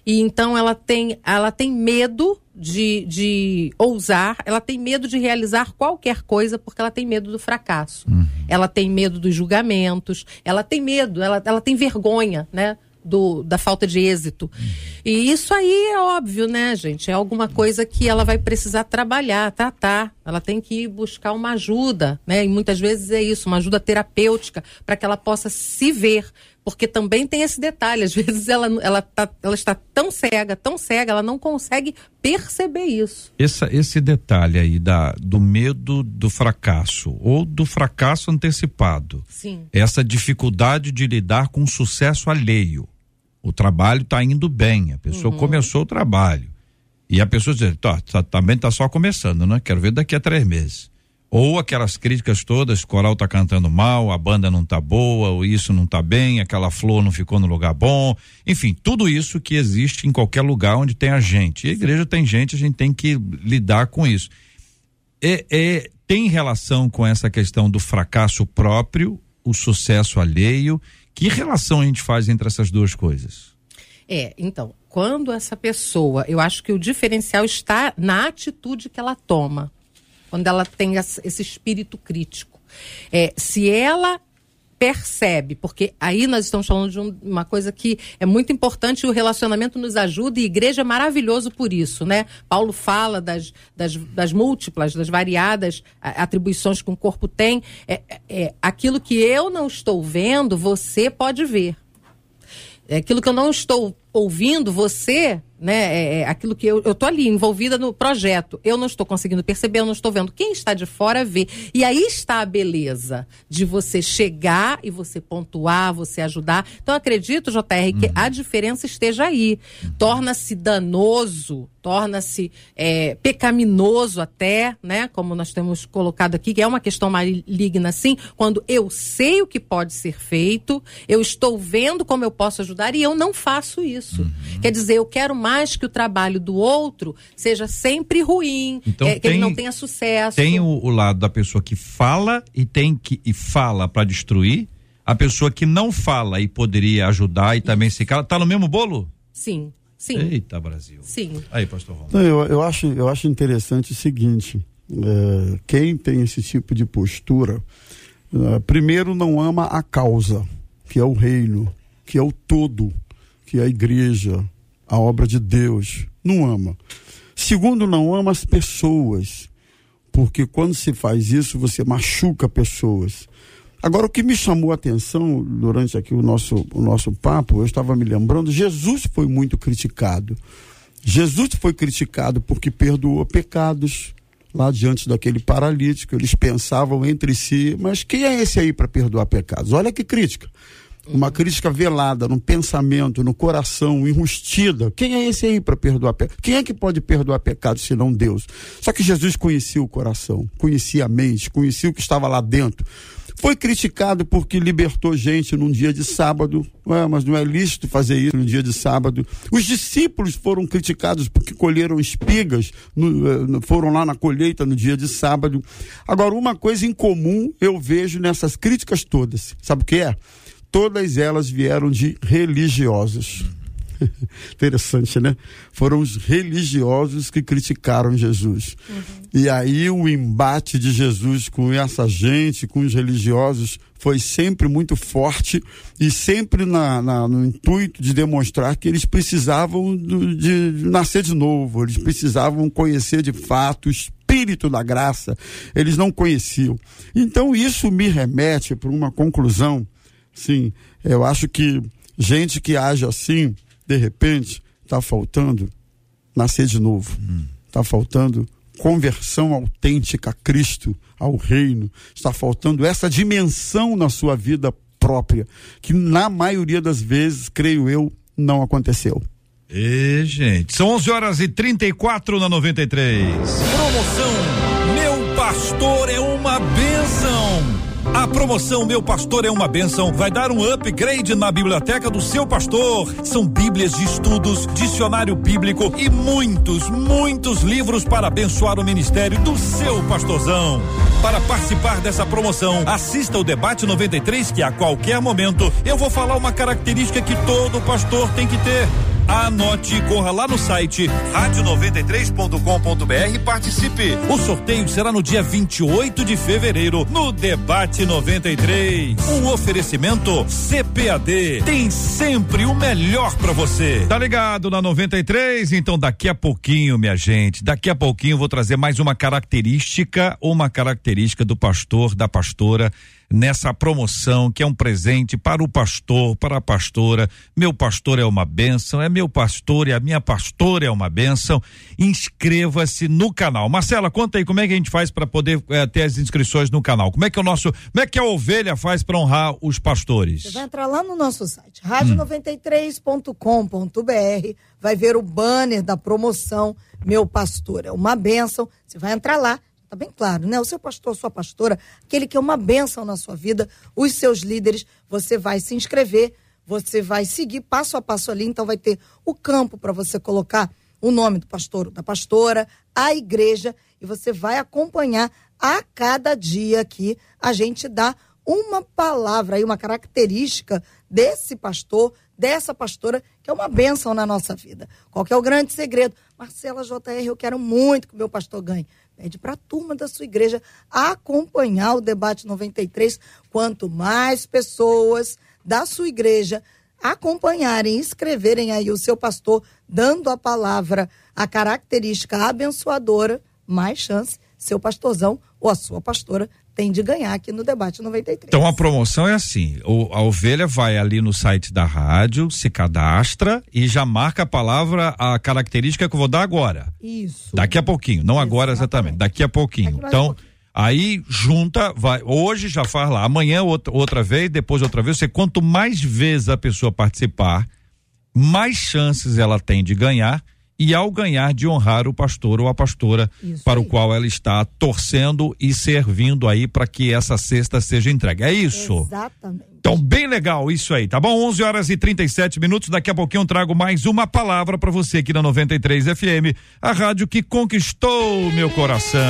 S6: e então ela tem, ela tem medo de, de ousar, ela tem medo de realizar qualquer coisa porque ela tem medo do fracasso. Uhum. Ela tem medo dos julgamentos, ela tem medo, ela, ela tem vergonha, né? Do, da falta de êxito. Uhum. E isso aí é óbvio, né, gente? É alguma coisa que ela vai precisar trabalhar, tá, tá. Ela tem que buscar uma ajuda, né? E muitas vezes é isso, uma ajuda terapêutica, para que ela possa se ver porque também tem esse detalhe, às vezes ela, ela, tá, ela está tão cega, tão cega, ela não consegue perceber isso.
S1: Essa, esse detalhe aí da, do medo do fracasso ou do fracasso antecipado.
S6: Sim.
S1: Essa dificuldade de lidar com o sucesso alheio. O trabalho está indo bem, a pessoa uhum. começou o trabalho. E a pessoa diz, tá, tá, também está só começando, né? Quero ver daqui a três meses. Ou aquelas críticas todas, coral tá cantando mal, a banda não tá boa, ou isso não tá bem, aquela flor não ficou no lugar bom. Enfim, tudo isso que existe em qualquer lugar onde tem a gente. E a igreja tem gente, a gente tem que lidar com isso. É, é, tem relação com essa questão do fracasso próprio, o sucesso alheio. Que relação a gente faz entre essas duas coisas?
S6: É, então, quando essa pessoa, eu acho que o diferencial está na atitude que ela toma quando ela tem esse espírito crítico. É, se ela percebe, porque aí nós estamos falando de um, uma coisa que é muito importante e o relacionamento nos ajuda e igreja é maravilhoso por isso, né? Paulo fala das, das, das múltiplas, das variadas atribuições que um corpo tem. É, é, é, aquilo que eu não estou vendo, você pode ver. É aquilo que eu não estou ouvindo, você né? É, é, aquilo que eu, eu tô ali envolvida no projeto. Eu não estou conseguindo perceber, eu não estou vendo. Quem está de fora vê. E aí está a beleza de você chegar e você pontuar, você ajudar. Então acredito, JR, que uhum. a diferença esteja aí. Torna-se danoso, torna-se é, pecaminoso até, né? Como nós temos colocado aqui, que é uma questão maligna, sim, quando eu sei o que pode ser feito, eu estou vendo como eu posso ajudar e eu não faço isso. Uhum. Quer dizer, eu quero mais que o trabalho do outro seja sempre ruim, então, é, que ele não tenha sucesso.
S1: Tem o, o, lado da pessoa que fala e tem que e fala para destruir, a pessoa que não fala e poderia ajudar e também se cala, tá no mesmo bolo?
S6: Sim. Sim.
S1: Eita, Brasil.
S6: Sim.
S1: Aí, pastor Romulo.
S2: Eu, eu, acho, eu acho interessante o seguinte: é, quem tem esse tipo de postura, é, primeiro não ama a causa, que é o reino, que é o todo, que a igreja, a obra de Deus, não ama. Segundo, não ama as pessoas, porque quando se faz isso, você machuca pessoas. Agora, o que me chamou a atenção durante aqui o nosso, o nosso papo, eu estava me lembrando, Jesus foi muito criticado. Jesus foi criticado porque perdoou pecados, lá diante daquele paralítico, eles pensavam entre si, mas quem é esse aí para perdoar pecados? Olha que crítica. Uma crítica velada no pensamento, no coração, enrustida. Quem é esse aí para perdoar pecados? Quem é que pode perdoar pecados se não Deus? Só que Jesus conhecia o coração, conhecia a mente, conhecia o que estava lá dentro. Foi criticado porque libertou gente num dia de sábado, Ué, mas não é lícito fazer isso no dia de sábado. Os discípulos foram criticados porque colheram espigas, no, eh, foram lá na colheita no dia de sábado. Agora, uma coisa em comum eu vejo nessas críticas todas, sabe o que é? Todas elas vieram de religiosos. Interessante, né? Foram os religiosos que criticaram Jesus. Uhum. E aí o embate de Jesus com essa gente, com os religiosos, foi sempre muito forte e sempre na, na, no intuito de demonstrar que eles precisavam do, de nascer de novo, eles precisavam conhecer de fato o espírito da graça, eles não conheciam. Então isso me remete para uma conclusão, sim, eu acho que gente que age assim de repente, está faltando nascer de novo. Está faltando conversão autêntica a Cristo, ao reino. Está faltando essa dimensão na sua vida própria, que na maioria das vezes, creio eu, não aconteceu.
S1: E, gente, são 11 horas e 34 na 93. Promoção Meu Pastor é uma bênção. A promoção Meu Pastor é uma Bênção vai dar um upgrade na biblioteca do seu pastor. São bíblias de estudos, dicionário bíblico e muitos, muitos livros para abençoar o ministério do seu pastorzão. Para participar dessa promoção, assista o debate 93 que a qualquer momento eu vou falar uma característica que todo pastor tem que ter Anote e corra lá no site rádio93.com.br e participe. O sorteio será no dia 28 de fevereiro, no Debate 93. Um oferecimento CPAD. Tem sempre o melhor para você. Tá ligado na 93? Então daqui a pouquinho, minha gente, daqui a pouquinho vou trazer mais uma característica, uma característica do pastor, da pastora nessa promoção que é um presente para o pastor, para a pastora. Meu pastor é uma bênção, é meu pastor e a minha pastora é uma bênção. Inscreva-se no canal. Marcela, conta aí como é que a gente faz para poder é, ter as inscrições no canal. Como é que é o nosso, como é que a ovelha faz para honrar os pastores?
S5: Você vai entrar lá no nosso site, rádio93.com.br, vai ver o banner da promoção Meu Pastor é uma bênção. Você vai entrar lá Está bem claro, né? O seu pastor, sua pastora, aquele que é uma bênção na sua vida, os seus líderes, você vai se inscrever, você vai seguir passo a passo ali, então vai ter o campo para você colocar o nome do pastor, da pastora, a igreja, e você vai acompanhar a cada dia que a gente dá uma palavra aí, uma característica desse pastor, dessa pastora, que é uma bênção na nossa vida. Qual é o grande segredo? Marcela JR, eu quero muito que o meu pastor ganhe. Pede para a turma da sua igreja acompanhar o debate 93. Quanto mais pessoas da sua igreja acompanharem, escreverem aí o seu pastor, dando a palavra, a característica abençoadora, mais chance seu pastorzão ou a sua pastora tem de ganhar aqui no debate 93.
S1: Então a promoção é assim: o, a ovelha vai ali no site da rádio, se cadastra e já marca a palavra, a característica que eu vou dar agora.
S5: Isso.
S1: Daqui a pouquinho, não exatamente. agora exatamente, daqui a pouquinho. Então, aí junta, vai, hoje já faz lá, amanhã outra, outra vez, depois outra vez. Você quanto mais vezes a pessoa participar, mais chances ela tem de ganhar e ao ganhar de honrar o pastor ou a pastora isso para aí. o qual ela está torcendo e servindo aí para que essa cesta seja entregue. É isso?
S5: Exatamente.
S1: Então, bem legal isso aí, tá bom? 11 horas e 37 minutos. Daqui a pouquinho eu trago mais uma palavra para você aqui na 93 FM, a rádio que conquistou meu coração.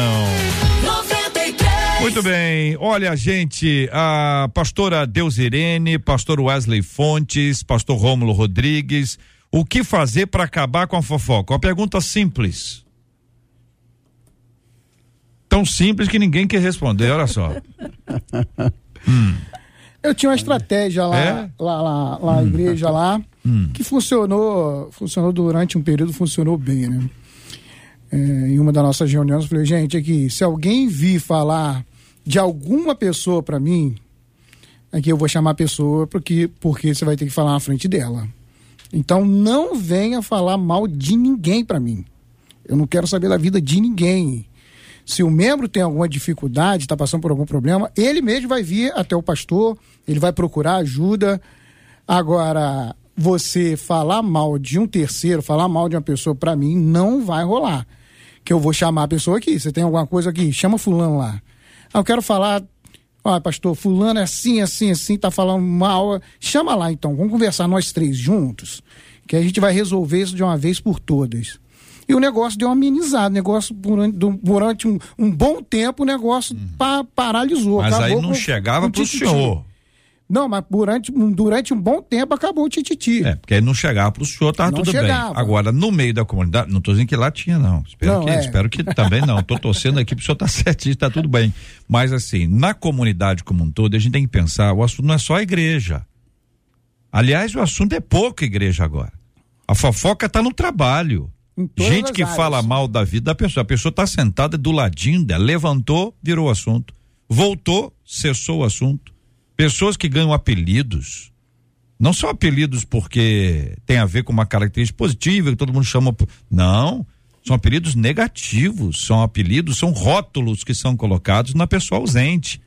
S1: 93. Muito bem. Olha, gente, a pastora Deusirene, pastor Wesley Fontes, pastor Rômulo Rodrigues, o que fazer para acabar com a fofoca? Uma pergunta simples. Tão simples que ninguém quer responder, olha só.
S3: hum. Eu tinha uma estratégia lá, é? lá, lá, lá hum. na igreja lá, hum. que funcionou, funcionou durante um período, funcionou bem, né? É, em uma das nossas reuniões, eu falei, gente, aqui, se alguém vir falar de alguma pessoa para mim, aqui eu vou chamar a pessoa porque, porque você vai ter que falar na frente dela. Então não venha falar mal de ninguém para mim. Eu não quero saber da vida de ninguém. Se o membro tem alguma dificuldade, está passando por algum problema, ele mesmo vai vir até o pastor, ele vai procurar ajuda. Agora, você falar mal de um terceiro, falar mal de uma pessoa, para mim, não vai rolar. Que eu vou chamar a pessoa aqui. Você tem alguma coisa aqui? Chama fulano lá. Ah, eu quero falar. Olha, pastor, fulano é assim, assim, assim, tá falando mal. Chama lá então, vamos conversar nós três juntos, que a gente vai resolver isso de uma vez por todas. E o negócio deu uma amenizada, o negócio durante, durante um, um, bom tempo o negócio hum. pa, paralisou.
S1: Mas aí não com, chegava para o senhor.
S3: Não, mas durante, durante um bom tempo acabou o tititi.
S1: É, porque aí não chegava para o senhor, estava tudo chegava. bem. Agora, no meio da comunidade, não estou dizendo que lá tinha, não. Espero, não, que, é. espero que também não. Estou torcendo aqui para o senhor estar tá certinho, está tudo bem. Mas assim, na comunidade como um todo, a gente tem que pensar, o assunto não é só a igreja. Aliás, o assunto é pouco igreja agora. A fofoca está no trabalho. Gente que áreas. fala mal da vida da pessoa. A pessoa está sentada do ladinho dela, levantou, virou o assunto. Voltou, cessou o assunto Pessoas que ganham apelidos, não são apelidos porque tem a ver com uma característica positiva que todo mundo chama. Não, são apelidos negativos, são apelidos, são rótulos que são colocados na pessoa ausente.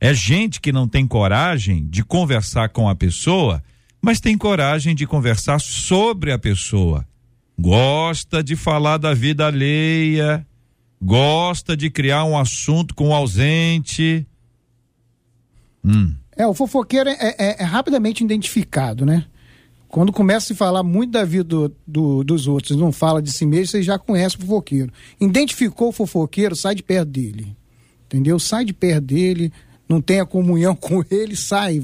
S1: É gente que não tem coragem de conversar com a pessoa, mas tem coragem de conversar sobre a pessoa. Gosta de falar da vida alheia, gosta de criar um assunto com o ausente.
S3: Hum. É, o fofoqueiro é, é, é, rapidamente identificado, né? Quando começa a se falar muito da vida do, do, dos outros, não fala de si mesmo, você já conhece o fofoqueiro. Identificou o fofoqueiro, sai de perto dele. Entendeu? Sai de perto dele, não tenha comunhão com ele, sai.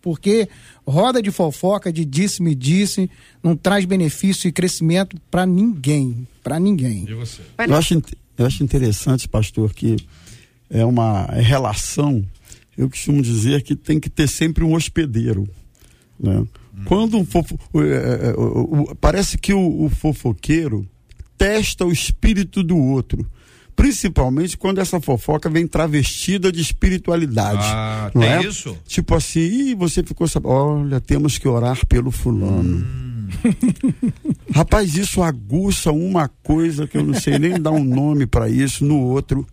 S3: Porque roda de fofoca, de disse-me disse, não traz benefício e crescimento para ninguém. Para ninguém.
S2: E você? Eu acho, eu acho interessante, pastor, que é uma relação eu costumo dizer que tem que ter sempre um hospedeiro. Né? Hum. Quando um fofo, é, é, é, parece que o, o fofoqueiro testa o espírito do outro principalmente quando essa fofoca vem travestida de espiritualidade. Ah, não é? isso? Tipo assim, você ficou sabendo, olha, temos que orar pelo fulano. Hum. Rapaz, isso aguça uma coisa que eu não sei nem dar um nome para isso no outro.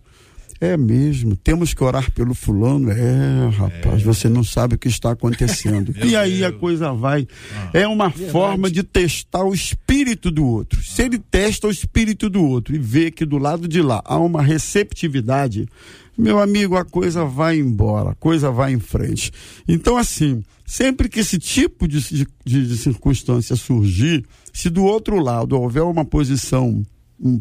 S2: É mesmo, temos que orar pelo fulano. É, rapaz, é. você não sabe o que está acontecendo. e aí Deus. a coisa vai. Ah, é uma verdade. forma de testar o espírito do outro. Se ele testa o espírito do outro e vê que do lado de lá há uma receptividade, meu amigo, a coisa vai embora, a coisa vai em frente. Então, assim, sempre que esse tipo de, de, de circunstância surgir, se do outro lado houver uma posição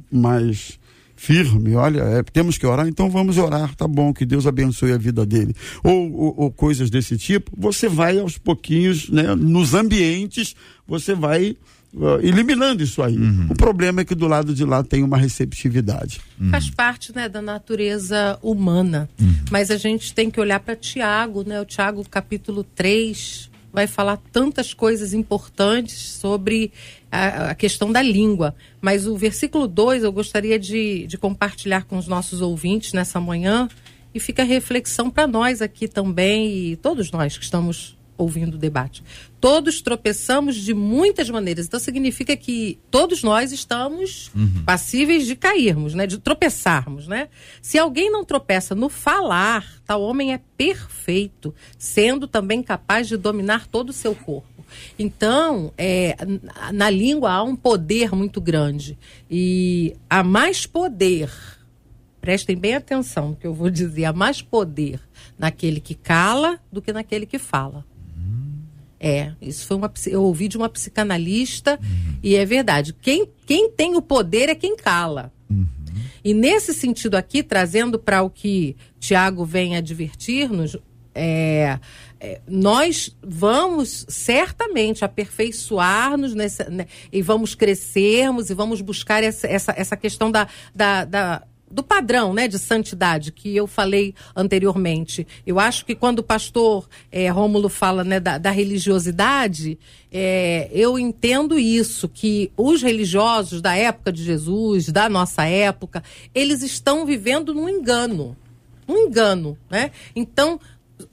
S2: mais firme, olha, é, temos que orar, então vamos orar, tá bom, que Deus abençoe a vida dele. Ou, ou, ou coisas desse tipo, você vai aos pouquinhos, né, nos ambientes, você vai uh, eliminando isso aí. Uhum. O problema é que do lado de lá tem uma receptividade.
S6: Uhum. Faz parte, né, da natureza humana. Uhum. Mas a gente tem que olhar para Tiago, né, o Tiago capítulo 3, vai falar tantas coisas importantes sobre a, a, questão da língua. Mas o versículo 2 eu gostaria de, de compartilhar com os nossos ouvintes nessa manhã e fica reflexão para nós aqui também e todos nós que estamos ouvindo o debate. Todos tropeçamos de muitas maneiras. Então significa que todos nós estamos uhum. passíveis de cairmos, né? De tropeçarmos, né? Se alguém não tropeça no falar, tal homem é perfeito, sendo também capaz de dominar todo o seu corpo. Então, é, na língua há um poder muito grande. E há mais poder, prestem bem atenção no que eu vou dizer, há mais poder naquele que cala do que naquele que fala. É, isso foi uma eu ouvi de uma psicanalista uhum. e é verdade. Quem, quem tem o poder é quem cala. Uhum. E nesse sentido aqui, trazendo para o que Tiago vem advertir-nos, é, é, nós vamos certamente aperfeiçoar-nos né, e vamos crescermos e vamos buscar essa, essa, essa questão da, da, da do padrão né, de santidade que eu falei anteriormente. Eu acho que quando o pastor é, Rômulo fala né, da, da religiosidade, é, eu entendo isso, que os religiosos da época de Jesus, da nossa época, eles estão vivendo num engano. Um engano. Né? Então,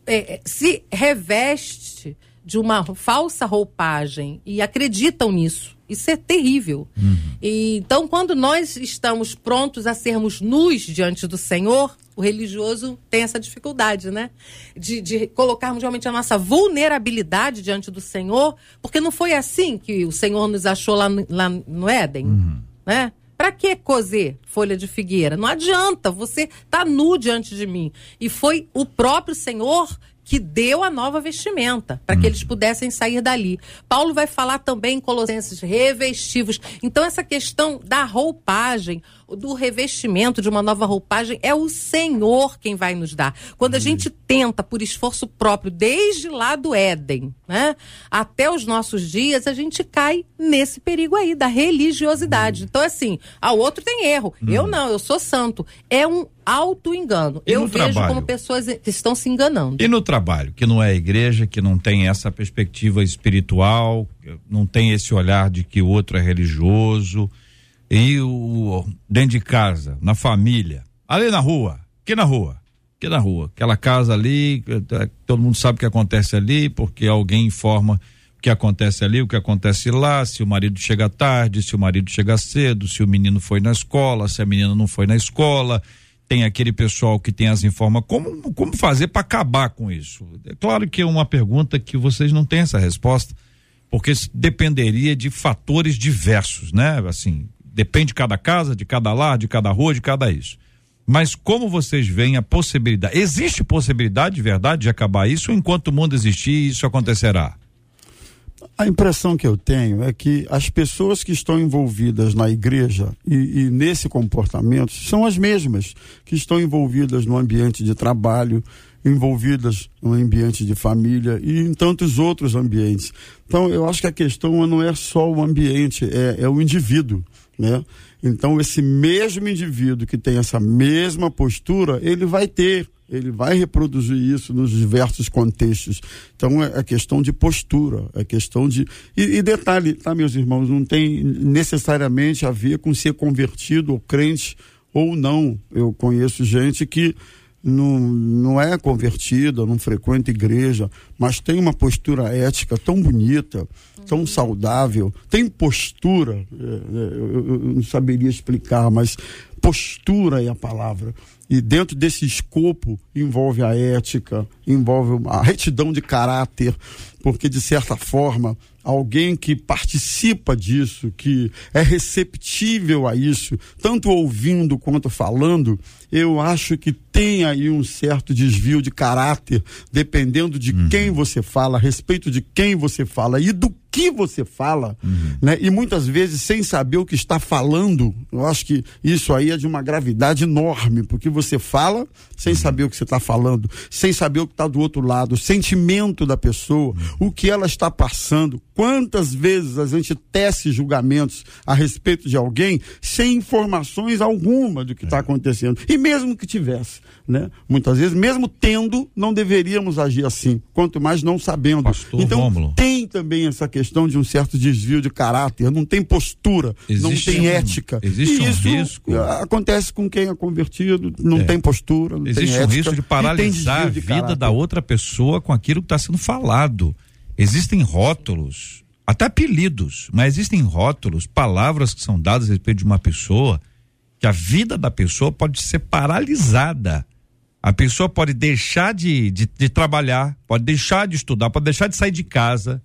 S6: é, se reveste de uma falsa roupagem e acreditam nisso Isso é terrível. Uhum. E, então, quando nós estamos prontos a sermos nus diante do Senhor, o religioso tem essa dificuldade, né? De, de colocarmos realmente a nossa vulnerabilidade diante do Senhor, porque não foi assim que o Senhor nos achou lá no, lá no Éden, uhum. né? Para que cozer folha de figueira? Não adianta, você tá nu diante de mim. E foi o próprio Senhor que deu a nova vestimenta, para hum. que eles pudessem sair dali. Paulo vai falar também em Colossenses revestivos. Então, essa questão da roupagem, do revestimento de uma nova roupagem, é o Senhor quem vai nos dar. Quando a hum. gente tenta, por esforço próprio, desde lá do Éden, né, até os nossos dias, a gente cai nesse perigo aí da religiosidade. Hum. Então, assim, ah, o outro tem erro. Eu hum. não, eu sou santo. É um auto-engano. Eu vejo trabalho? como pessoas estão se enganando.
S1: E no trabalho, que não é igreja, que não tem essa perspectiva espiritual, não tem esse olhar de que o outro é religioso, e o dentro de casa, na família, ali na rua, que na rua, que na rua, aquela casa ali, é, todo mundo sabe o que acontece ali, porque alguém informa o que acontece ali, o que acontece lá, se o marido chega tarde, se o marido chega cedo, se o menino foi na escola, se a menina não foi na escola, tem aquele pessoal que tem as informações. Como, como fazer para acabar com isso? É claro que é uma pergunta que vocês não têm essa resposta, porque dependeria de fatores diversos, né? Assim, depende de cada casa, de cada lar, de cada rua, de cada isso. Mas como vocês veem a possibilidade? Existe possibilidade de verdade de acabar isso? Enquanto o mundo existir, isso acontecerá?
S2: A impressão que eu tenho é que as pessoas que estão envolvidas na igreja e, e, nesse comportamento são as mesmas que estão envolvidas no ambiente de trabalho, envolvidas no ambiente de família e em tantos outros ambientes. Então, eu acho que a questão não é só o ambiente, é, é o indivíduo, né? Então, esse mesmo indivíduo que tem essa mesma postura, ele vai ter ele vai reproduzir isso nos diversos contextos. Então é, é questão de postura, é questão de. E, e, detalhe, tá, meus irmãos, não tem necessariamente a ver com ser convertido ou crente ou não. Eu conheço gente que não, não é convertida, não frequenta igreja, mas tem uma postura ética tão bonita, tão saudável, tem postura, é, é, eu, eu não saberia explicar, mas postura é a palavra. E dentro desse escopo envolve a ética, envolve a retidão de caráter, porque de certa forma alguém que participa disso, que é receptível a isso, tanto ouvindo quanto falando, eu acho que tem aí um certo desvio de caráter, dependendo de uhum. quem você fala, a respeito de quem você fala e do que você fala, uhum. né? E muitas vezes sem saber o que está falando. Eu acho que isso aí é de uma gravidade enorme, porque você fala sem uhum. saber o que você está falando, sem saber o que está do outro lado, o sentimento da pessoa, uhum. o que ela está passando. Quantas vezes a gente tece julgamentos a respeito de alguém sem informações alguma do que está é. acontecendo. E mesmo que tivesse, né? Muitas vezes, mesmo tendo, não deveríamos agir assim, quanto mais não sabendo.
S1: Pastor
S2: então,
S1: Rômulo.
S2: tem também essa questão de um certo desvio de caráter, não tem postura, existe não tem
S1: um,
S2: ética.
S1: Existe e um risco.
S2: Acontece com quem é convertido, não é. tem postura, não
S1: existe
S2: tem
S1: um risco de paralisar a vida da outra pessoa com aquilo que está sendo falado. Existem rótulos, até apelidos, mas existem rótulos, palavras que são dadas a respeito de uma pessoa, que a vida da pessoa pode ser paralisada. A pessoa pode deixar de, de, de trabalhar, pode deixar de estudar, pode deixar de sair de casa.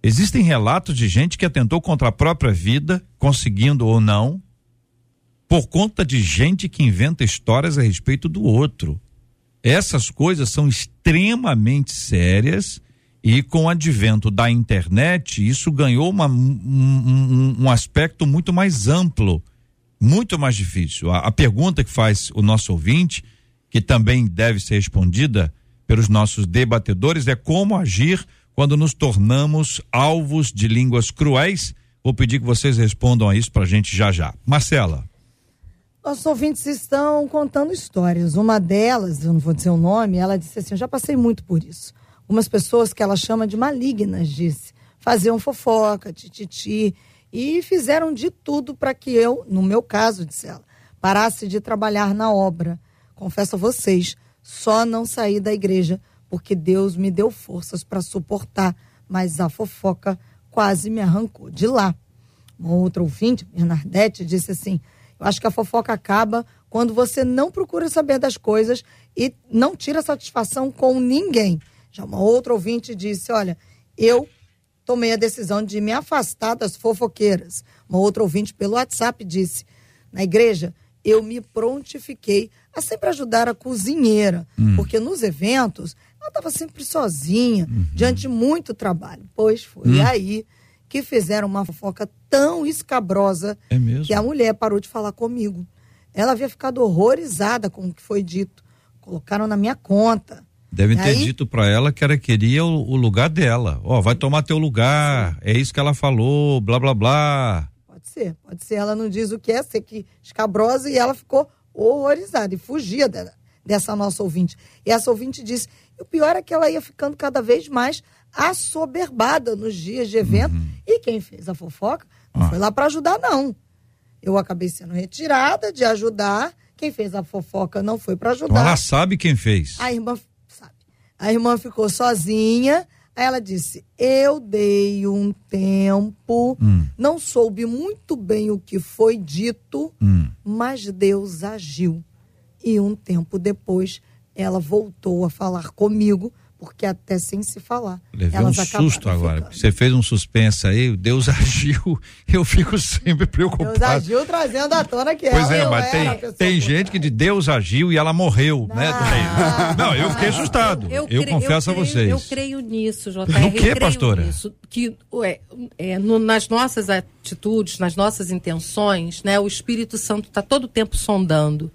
S1: Existem relatos de gente que atentou contra a própria vida, conseguindo ou não, por conta de gente que inventa histórias a respeito do outro. Essas coisas são extremamente sérias e com o advento da internet, isso ganhou uma, um, um, aspecto muito mais amplo, muito mais difícil. A, a, pergunta que faz o nosso ouvinte, que também deve ser respondida pelos nossos debatedores, é como agir quando nos tornamos alvos de línguas cruéis. Vou pedir que vocês respondam a isso para a gente já já. Marcela.
S5: Nossos ouvintes estão contando histórias. Uma delas, eu não vou dizer o nome, ela disse assim: Eu já passei muito por isso umas pessoas que ela chama de malignas, disse. Faziam fofoca, tititi, e fizeram de tudo para que eu, no meu caso, disse ela, parasse de trabalhar na obra. Confesso a vocês, só não saí da igreja porque Deus me deu forças para suportar, mas a fofoca quase me arrancou de lá. Uma outra ouvinte, Bernadette, disse assim: Eu acho que a fofoca acaba quando você não procura saber das coisas e não tira satisfação com ninguém. Já uma outra ouvinte disse: Olha, eu tomei a decisão de me afastar das fofoqueiras. Uma outra ouvinte pelo WhatsApp disse: Na igreja, eu me prontifiquei a sempre ajudar a cozinheira, hum. porque nos eventos ela estava sempre sozinha, uhum. diante de muito trabalho. Pois foi hum. aí que fizeram uma fofoca tão escabrosa
S1: é
S5: que a mulher parou de falar comigo. Ela havia ficado horrorizada com o que foi dito. Colocaram na minha conta.
S1: Devem ter aí, dito para ela que ela queria o, o lugar dela. Ó, oh, vai tomar teu lugar. É isso que ela falou, blá blá blá.
S5: Pode ser, pode ser. Ela não diz o que é, ser que escabrosa e ela ficou horrorizada e fugia de, dessa nossa ouvinte. E essa ouvinte disse: e o pior é que ela ia ficando cada vez mais assoberbada nos dias de evento. Uhum. E quem fez a fofoca não ah. foi lá para ajudar, não. Eu acabei sendo retirada de ajudar. Quem fez a fofoca não foi para ajudar.
S1: Ela sabe quem fez.
S5: A irmã sabe. A irmã ficou sozinha. Aí ela disse: Eu dei um tempo, hum. não soube muito bem o que foi dito, hum. mas Deus agiu. E um tempo depois ela voltou a falar comigo, porque até sem se falar.
S1: Levei um susto agora. Ficando. Você fez um suspense aí, Deus agiu, eu fico sempre preocupado. Deus
S5: agiu trazendo à tona que
S1: pois é, mas tem, tem gente que de Deus agiu e ela morreu, né, não, né? Não, eu fiquei assustado. Eu, eu, eu confesso
S6: eu
S1: creio, a vocês.
S6: Eu creio nisso, JR.
S1: No que, pastora?
S6: Nisso, que ué, é, no, nas nossas atitudes, nas nossas intenções, né, o Espírito Santo está todo o tempo sondando.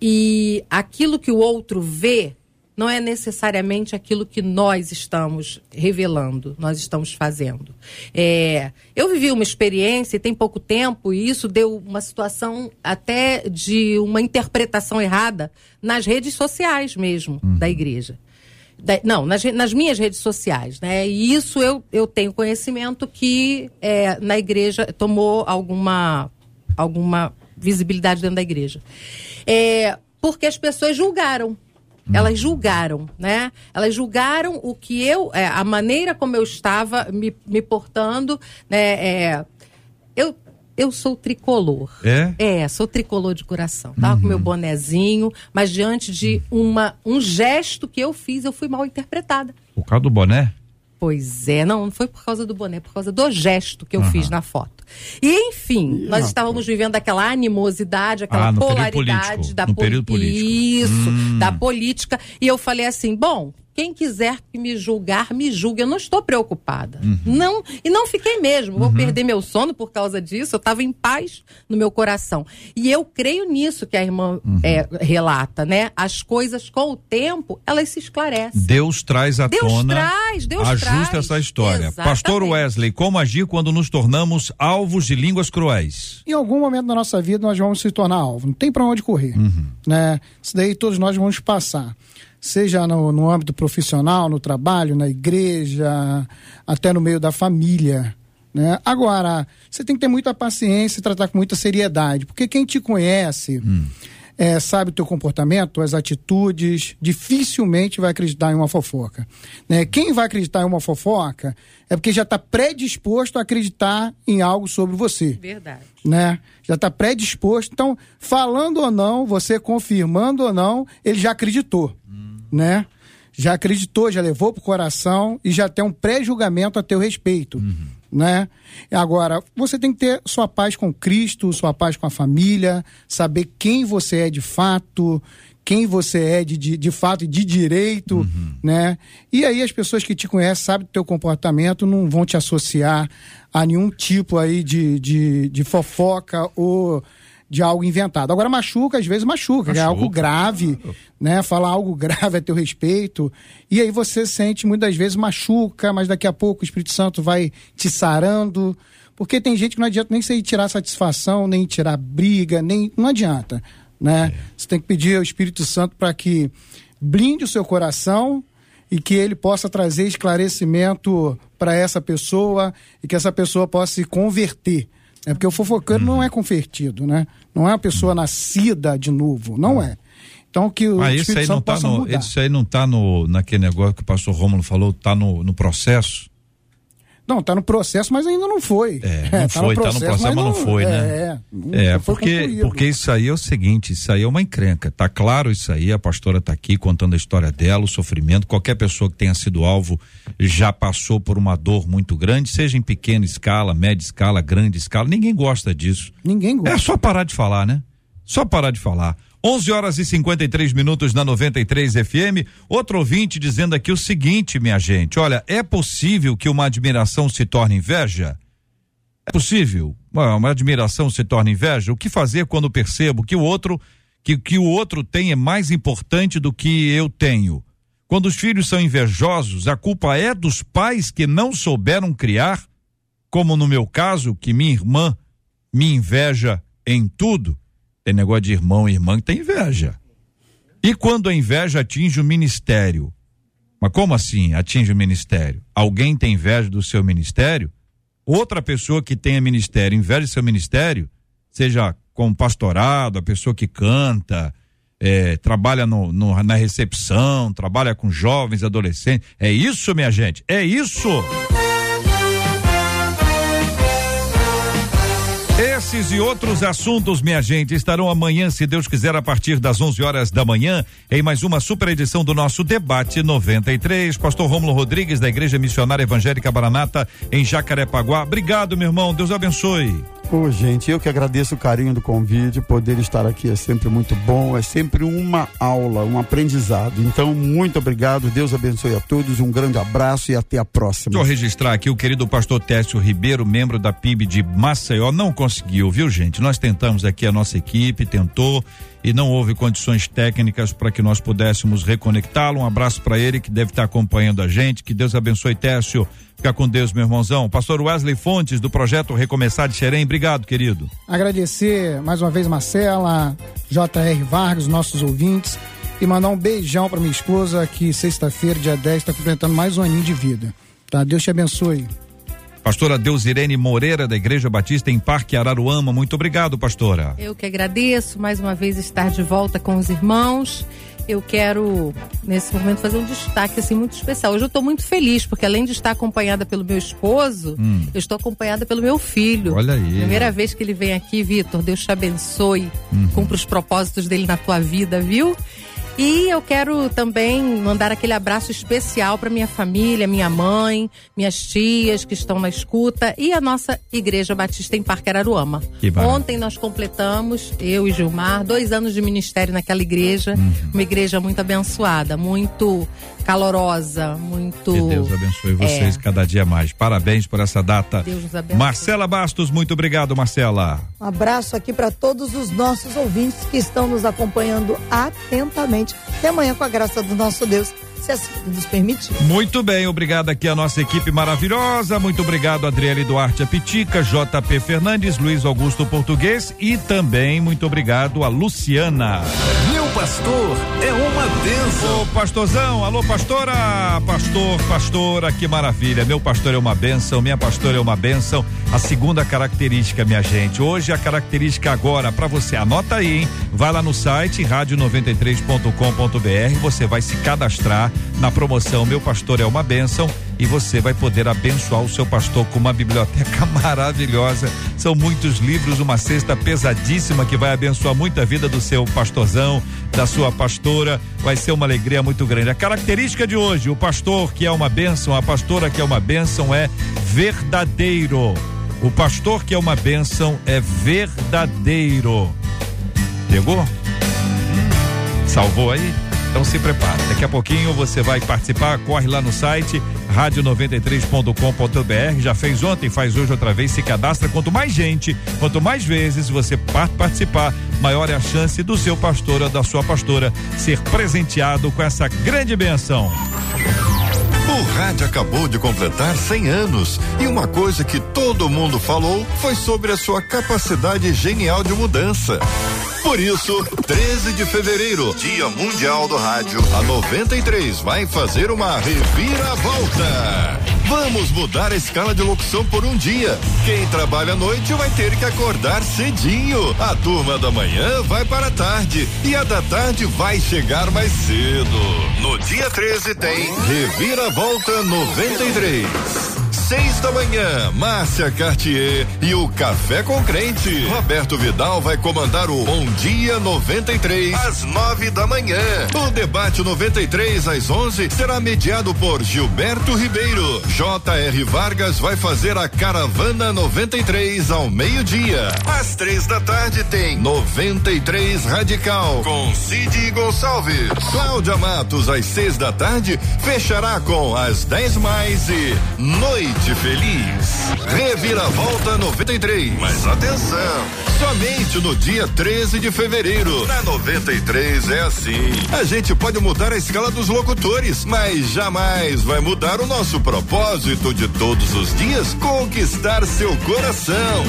S6: E aquilo que o outro vê não é necessariamente aquilo que nós estamos revelando, nós estamos fazendo. É, eu vivi uma experiência, e tem pouco tempo, e isso deu uma situação até de uma interpretação errada nas redes sociais mesmo uhum. da igreja. Da, não, nas, nas, minhas redes sociais, né? E isso eu, eu tenho conhecimento que é, na igreja tomou alguma, alguma visibilidade dentro da igreja. É, porque as pessoas julgaram. Elas julgaram, né? Elas julgaram o que eu, é, a maneira como eu estava me, me portando, né? É, eu, eu sou tricolor.
S1: É?
S6: É, sou tricolor de coração. Tava uhum. com meu bonezinho, mas diante de uma, um gesto que eu fiz, eu fui mal interpretada.
S1: Por causa do boné?
S6: Pois é, não, não foi por causa do boné, por causa do gesto que eu uhum. fiz na foto. E enfim, nós estávamos vivendo aquela animosidade, aquela ah, polaridade
S1: da política.
S6: Isso, hum. da política. E eu falei assim: bom, quem quiser me julgar, me julgue. Eu não estou preocupada. Uhum. Não, e não fiquei mesmo. Vou uhum. perder meu sono por causa disso. Eu estava em paz no meu coração. E eu creio nisso que a irmã uhum. é, relata, né? As coisas com o tempo, elas se esclarecem.
S1: Deus traz à
S6: Deus
S1: tona.
S6: Traz, Deus
S1: ajusta
S6: traz.
S1: essa história. Exatamente. Pastor Wesley, como agir quando nos tornamos alvos de línguas cruéis?
S3: Em algum momento da nossa vida nós vamos se tornar alvo. Não tem para onde correr, uhum. né? Isso daí todos nós vamos passar seja no, no âmbito profissional, no trabalho, na igreja, até no meio da família. Né? Agora, você tem que ter muita paciência e tratar com muita seriedade, porque quem te conhece. Hum. É, sabe o teu comportamento, as atitudes, dificilmente vai acreditar em uma fofoca. Né? Quem vai acreditar em uma fofoca é porque já está predisposto a acreditar em algo sobre você.
S6: Verdade.
S3: Né? Já está predisposto. Então, falando ou não, você confirmando ou não, ele já acreditou né? Já acreditou, já levou para o coração e já tem um pré-julgamento a teu respeito. Uhum. Né? Agora, você tem que ter sua paz com Cristo, sua paz com a família, saber quem você é de fato, quem você é de, de, de fato e de direito, uhum. né? E aí as pessoas que te conhecem, sabem do teu comportamento, não vão te associar a nenhum tipo aí de, de, de fofoca ou de algo inventado. Agora machuca, às vezes machuca, machuca. é algo grave, né? Falar algo grave a teu respeito. E aí você sente, muitas vezes machuca, mas daqui a pouco o Espírito Santo vai te sarando. Porque tem gente que não adianta nem você ir tirar satisfação, nem tirar briga, nem. Não adianta. Né? É. Você tem que pedir ao Espírito Santo para que blinde o seu coração e que ele possa trazer esclarecimento para essa pessoa e que essa pessoa possa se converter é porque o fofoqueiro não é convertido, né? Não é uma pessoa nascida de novo, não é. Então que o
S1: ah, esse aí não tá no, Esse aí não está no, naquele negócio que o pastor Romulo falou, está no, no processo?
S3: Não, está no processo, mas ainda não foi.
S1: É, não é, tá foi, está no processo, mas, não, não foi, né? É, é porque, porque isso aí é o seguinte, isso aí é uma encrenca. Tá claro isso aí, a pastora está aqui contando a história dela, o sofrimento. Qualquer pessoa que tenha sido alvo já passou por uma dor muito grande, seja em pequena escala, média escala, grande escala. Ninguém gosta disso.
S3: Ninguém gosta.
S1: É só parar de falar, né? Só parar de falar. 11 horas e 53 minutos na 93 FM. Outro ouvinte dizendo aqui o seguinte, minha gente: olha, é possível que uma admiração se torne inveja? É possível. Uma admiração se torne inveja? O que fazer quando percebo que o outro que, que o outro tem é mais importante do que eu tenho? Quando os filhos são invejosos, a culpa é dos pais que não souberam criar, como no meu caso, que minha irmã me inveja em tudo. Tem negócio de irmão e irmã que tem inveja. E quando a inveja atinge o ministério? Mas como assim atinge o ministério? Alguém tem inveja do seu ministério? Outra pessoa que tenha ministério, inveja do seu ministério, seja com pastorado, a pessoa que canta, é, trabalha no, no, na recepção, trabalha com jovens, adolescentes. É isso, minha gente? É isso! Esses e outros assuntos, minha gente, estarão amanhã, se Deus quiser, a partir das 11 horas da manhã, em mais uma super edição do nosso Debate 93. Pastor Rômulo Rodrigues, da Igreja Missionária Evangélica Baranata, em Jacarepaguá. Obrigado, meu irmão. Deus abençoe.
S2: Ô, gente, eu que agradeço o carinho do convite, poder estar aqui é sempre muito bom, é sempre uma aula, um aprendizado. Então, muito obrigado, Deus abençoe a todos, um grande abraço e até a próxima.
S1: Deixa eu registrar aqui o querido pastor Técio Ribeiro, membro da PIB de Maceió, não conseguiu, viu, gente? Nós tentamos aqui, a nossa equipe tentou e não houve condições técnicas para que nós pudéssemos reconectá-lo. Um abraço para ele que deve estar acompanhando a gente. Que Deus abençoe Técio. Fica com Deus, meu irmãozão. Pastor Wesley Fontes, do projeto Recomeçar de Xerém, obrigado, querido.
S3: Agradecer mais uma vez Marcela, J.R. Vargas, nossos ouvintes, e mandar um beijão para minha esposa, que sexta-feira, dia 10, está completando mais um aninho de vida. Tá? Deus te abençoe.
S1: Pastora Deusirene Moreira, da Igreja Batista em Parque Araruama. Muito obrigado, pastora.
S6: Eu que agradeço mais uma vez estar de volta com os irmãos. Eu quero, nesse momento, fazer um destaque assim, muito especial. Hoje eu estou muito feliz, porque além de estar acompanhada pelo meu esposo, hum. eu estou acompanhada pelo meu filho.
S1: Olha aí.
S6: Primeira vez que ele vem aqui, Vitor. Deus te abençoe. Uhum. Cumpra os propósitos dele na tua vida, viu? E eu quero também mandar aquele abraço especial para minha família, minha mãe, minhas tias que estão na escuta e a nossa Igreja Batista em Parque Araruama. Ontem nós completamos, eu e Gilmar, dois anos de ministério naquela igreja, uhum. uma igreja muito abençoada, muito calorosa, muito.
S1: Que Deus abençoe vocês é. cada dia mais. Parabéns por essa data. Deus nos abençoe. Marcela Bastos, muito obrigado, Marcela.
S5: Um abraço aqui para todos os nossos ouvintes que estão nos acompanhando atentamente. Até amanhã, com a graça do nosso Deus se assim nos permitir.
S1: Muito bem, obrigado aqui a nossa equipe maravilhosa. Muito obrigado, Adriele Duarte Apitica, JP Fernandes, Luiz Augusto Português e também muito obrigado a Luciana.
S7: Meu pastor é uma benção.
S1: Ô pastorzão, alô pastora, pastor, pastora, que maravilha. Meu pastor é uma benção, minha pastora é uma benção. A segunda característica, minha gente. Hoje a característica agora para você, anota aí, hein? Vai lá no site rádio93.com.br, você vai se cadastrar na promoção Meu Pastor é uma Bênção e você vai poder abençoar o seu pastor com uma biblioteca maravilhosa. São muitos livros, uma cesta pesadíssima que vai abençoar muita vida do seu pastorzão, da sua pastora. Vai ser uma alegria muito grande. A característica de hoje, o pastor que é uma bênção, a pastora que é uma bênção é verdadeiro. O pastor que é uma bênção é verdadeiro. Pegou? Salvou aí? Então se prepara. Daqui a pouquinho você vai participar, corre lá no site rádio93.com.br. Já fez ontem, faz hoje outra vez, se cadastra. Quanto mais gente, quanto mais vezes você participar, maior é a chance do seu pastor ou da sua pastora ser presenteado com essa grande benção.
S7: Rádio acabou de completar 100 anos e uma coisa que todo mundo falou foi sobre a sua capacidade genial de mudança. Por isso, 13 de fevereiro, Dia Mundial do Rádio, a 93 vai fazer uma reviravolta. Vamos mudar a escala de locução por um dia. Quem trabalha à noite vai ter que acordar cedinho. A turma da manhã vai para a tarde e a da tarde vai chegar mais cedo. No dia 13 tem Reviravolta 93. Seis da manhã, Márcia Cartier e o Café com Crente. Roberto Vidal vai comandar o Bom Dia 93 às nove da manhã. O debate 93 às onze será mediado por Gilberto Ribeiro. J.R. Vargas vai fazer a Caravana 93 ao meio-dia. Às três da tarde tem 93 Radical com Cid Gonçalves. Cláudia Matos às seis da tarde fechará com as 10 mais e Noite Feliz. Reviravolta 93. Mas atenção, somente no dia 13 de fevereiro. Na 93 é assim. A gente pode mudar a escala dos locutores, mas jamais vai mudar o nosso propósito de todos os dias conquistar seu coração.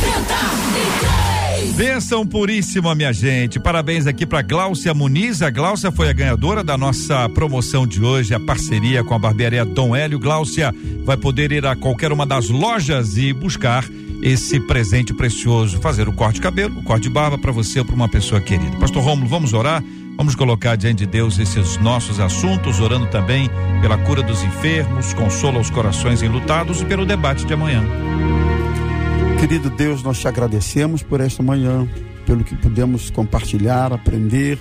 S1: 93. Benção puríssima, minha gente. Parabéns aqui para Gláucia Muniz. A Gláucia foi a ganhadora da nossa promoção de hoje, a parceria com a barbearia Dom Hélio. Gláucia vai poder ir a qualquer uma das lojas e buscar esse presente precioso, fazer o corte de cabelo, o corte de barba para você ou para uma pessoa querida. Pastor Rômulo, vamos orar? Vamos colocar diante de Deus esses nossos assuntos, orando também pela cura dos enfermos, consola os corações enlutados e pelo debate de amanhã.
S2: Querido Deus, nós te agradecemos por esta manhã, pelo que pudemos compartilhar, aprender,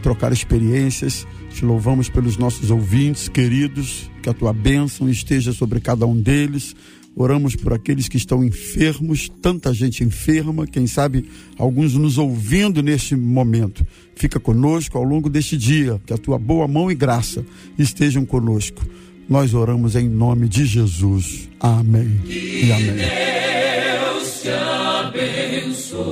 S2: trocar experiências. Te louvamos pelos nossos ouvintes queridos, que a tua bênção esteja sobre cada um deles. Oramos por aqueles que estão enfermos, tanta gente enferma, quem sabe alguns nos ouvindo neste momento. Fica conosco ao longo deste dia, que a tua boa mão e graça estejam conosco. Nós oramos em nome de Jesus. Amém e amém te abençoe.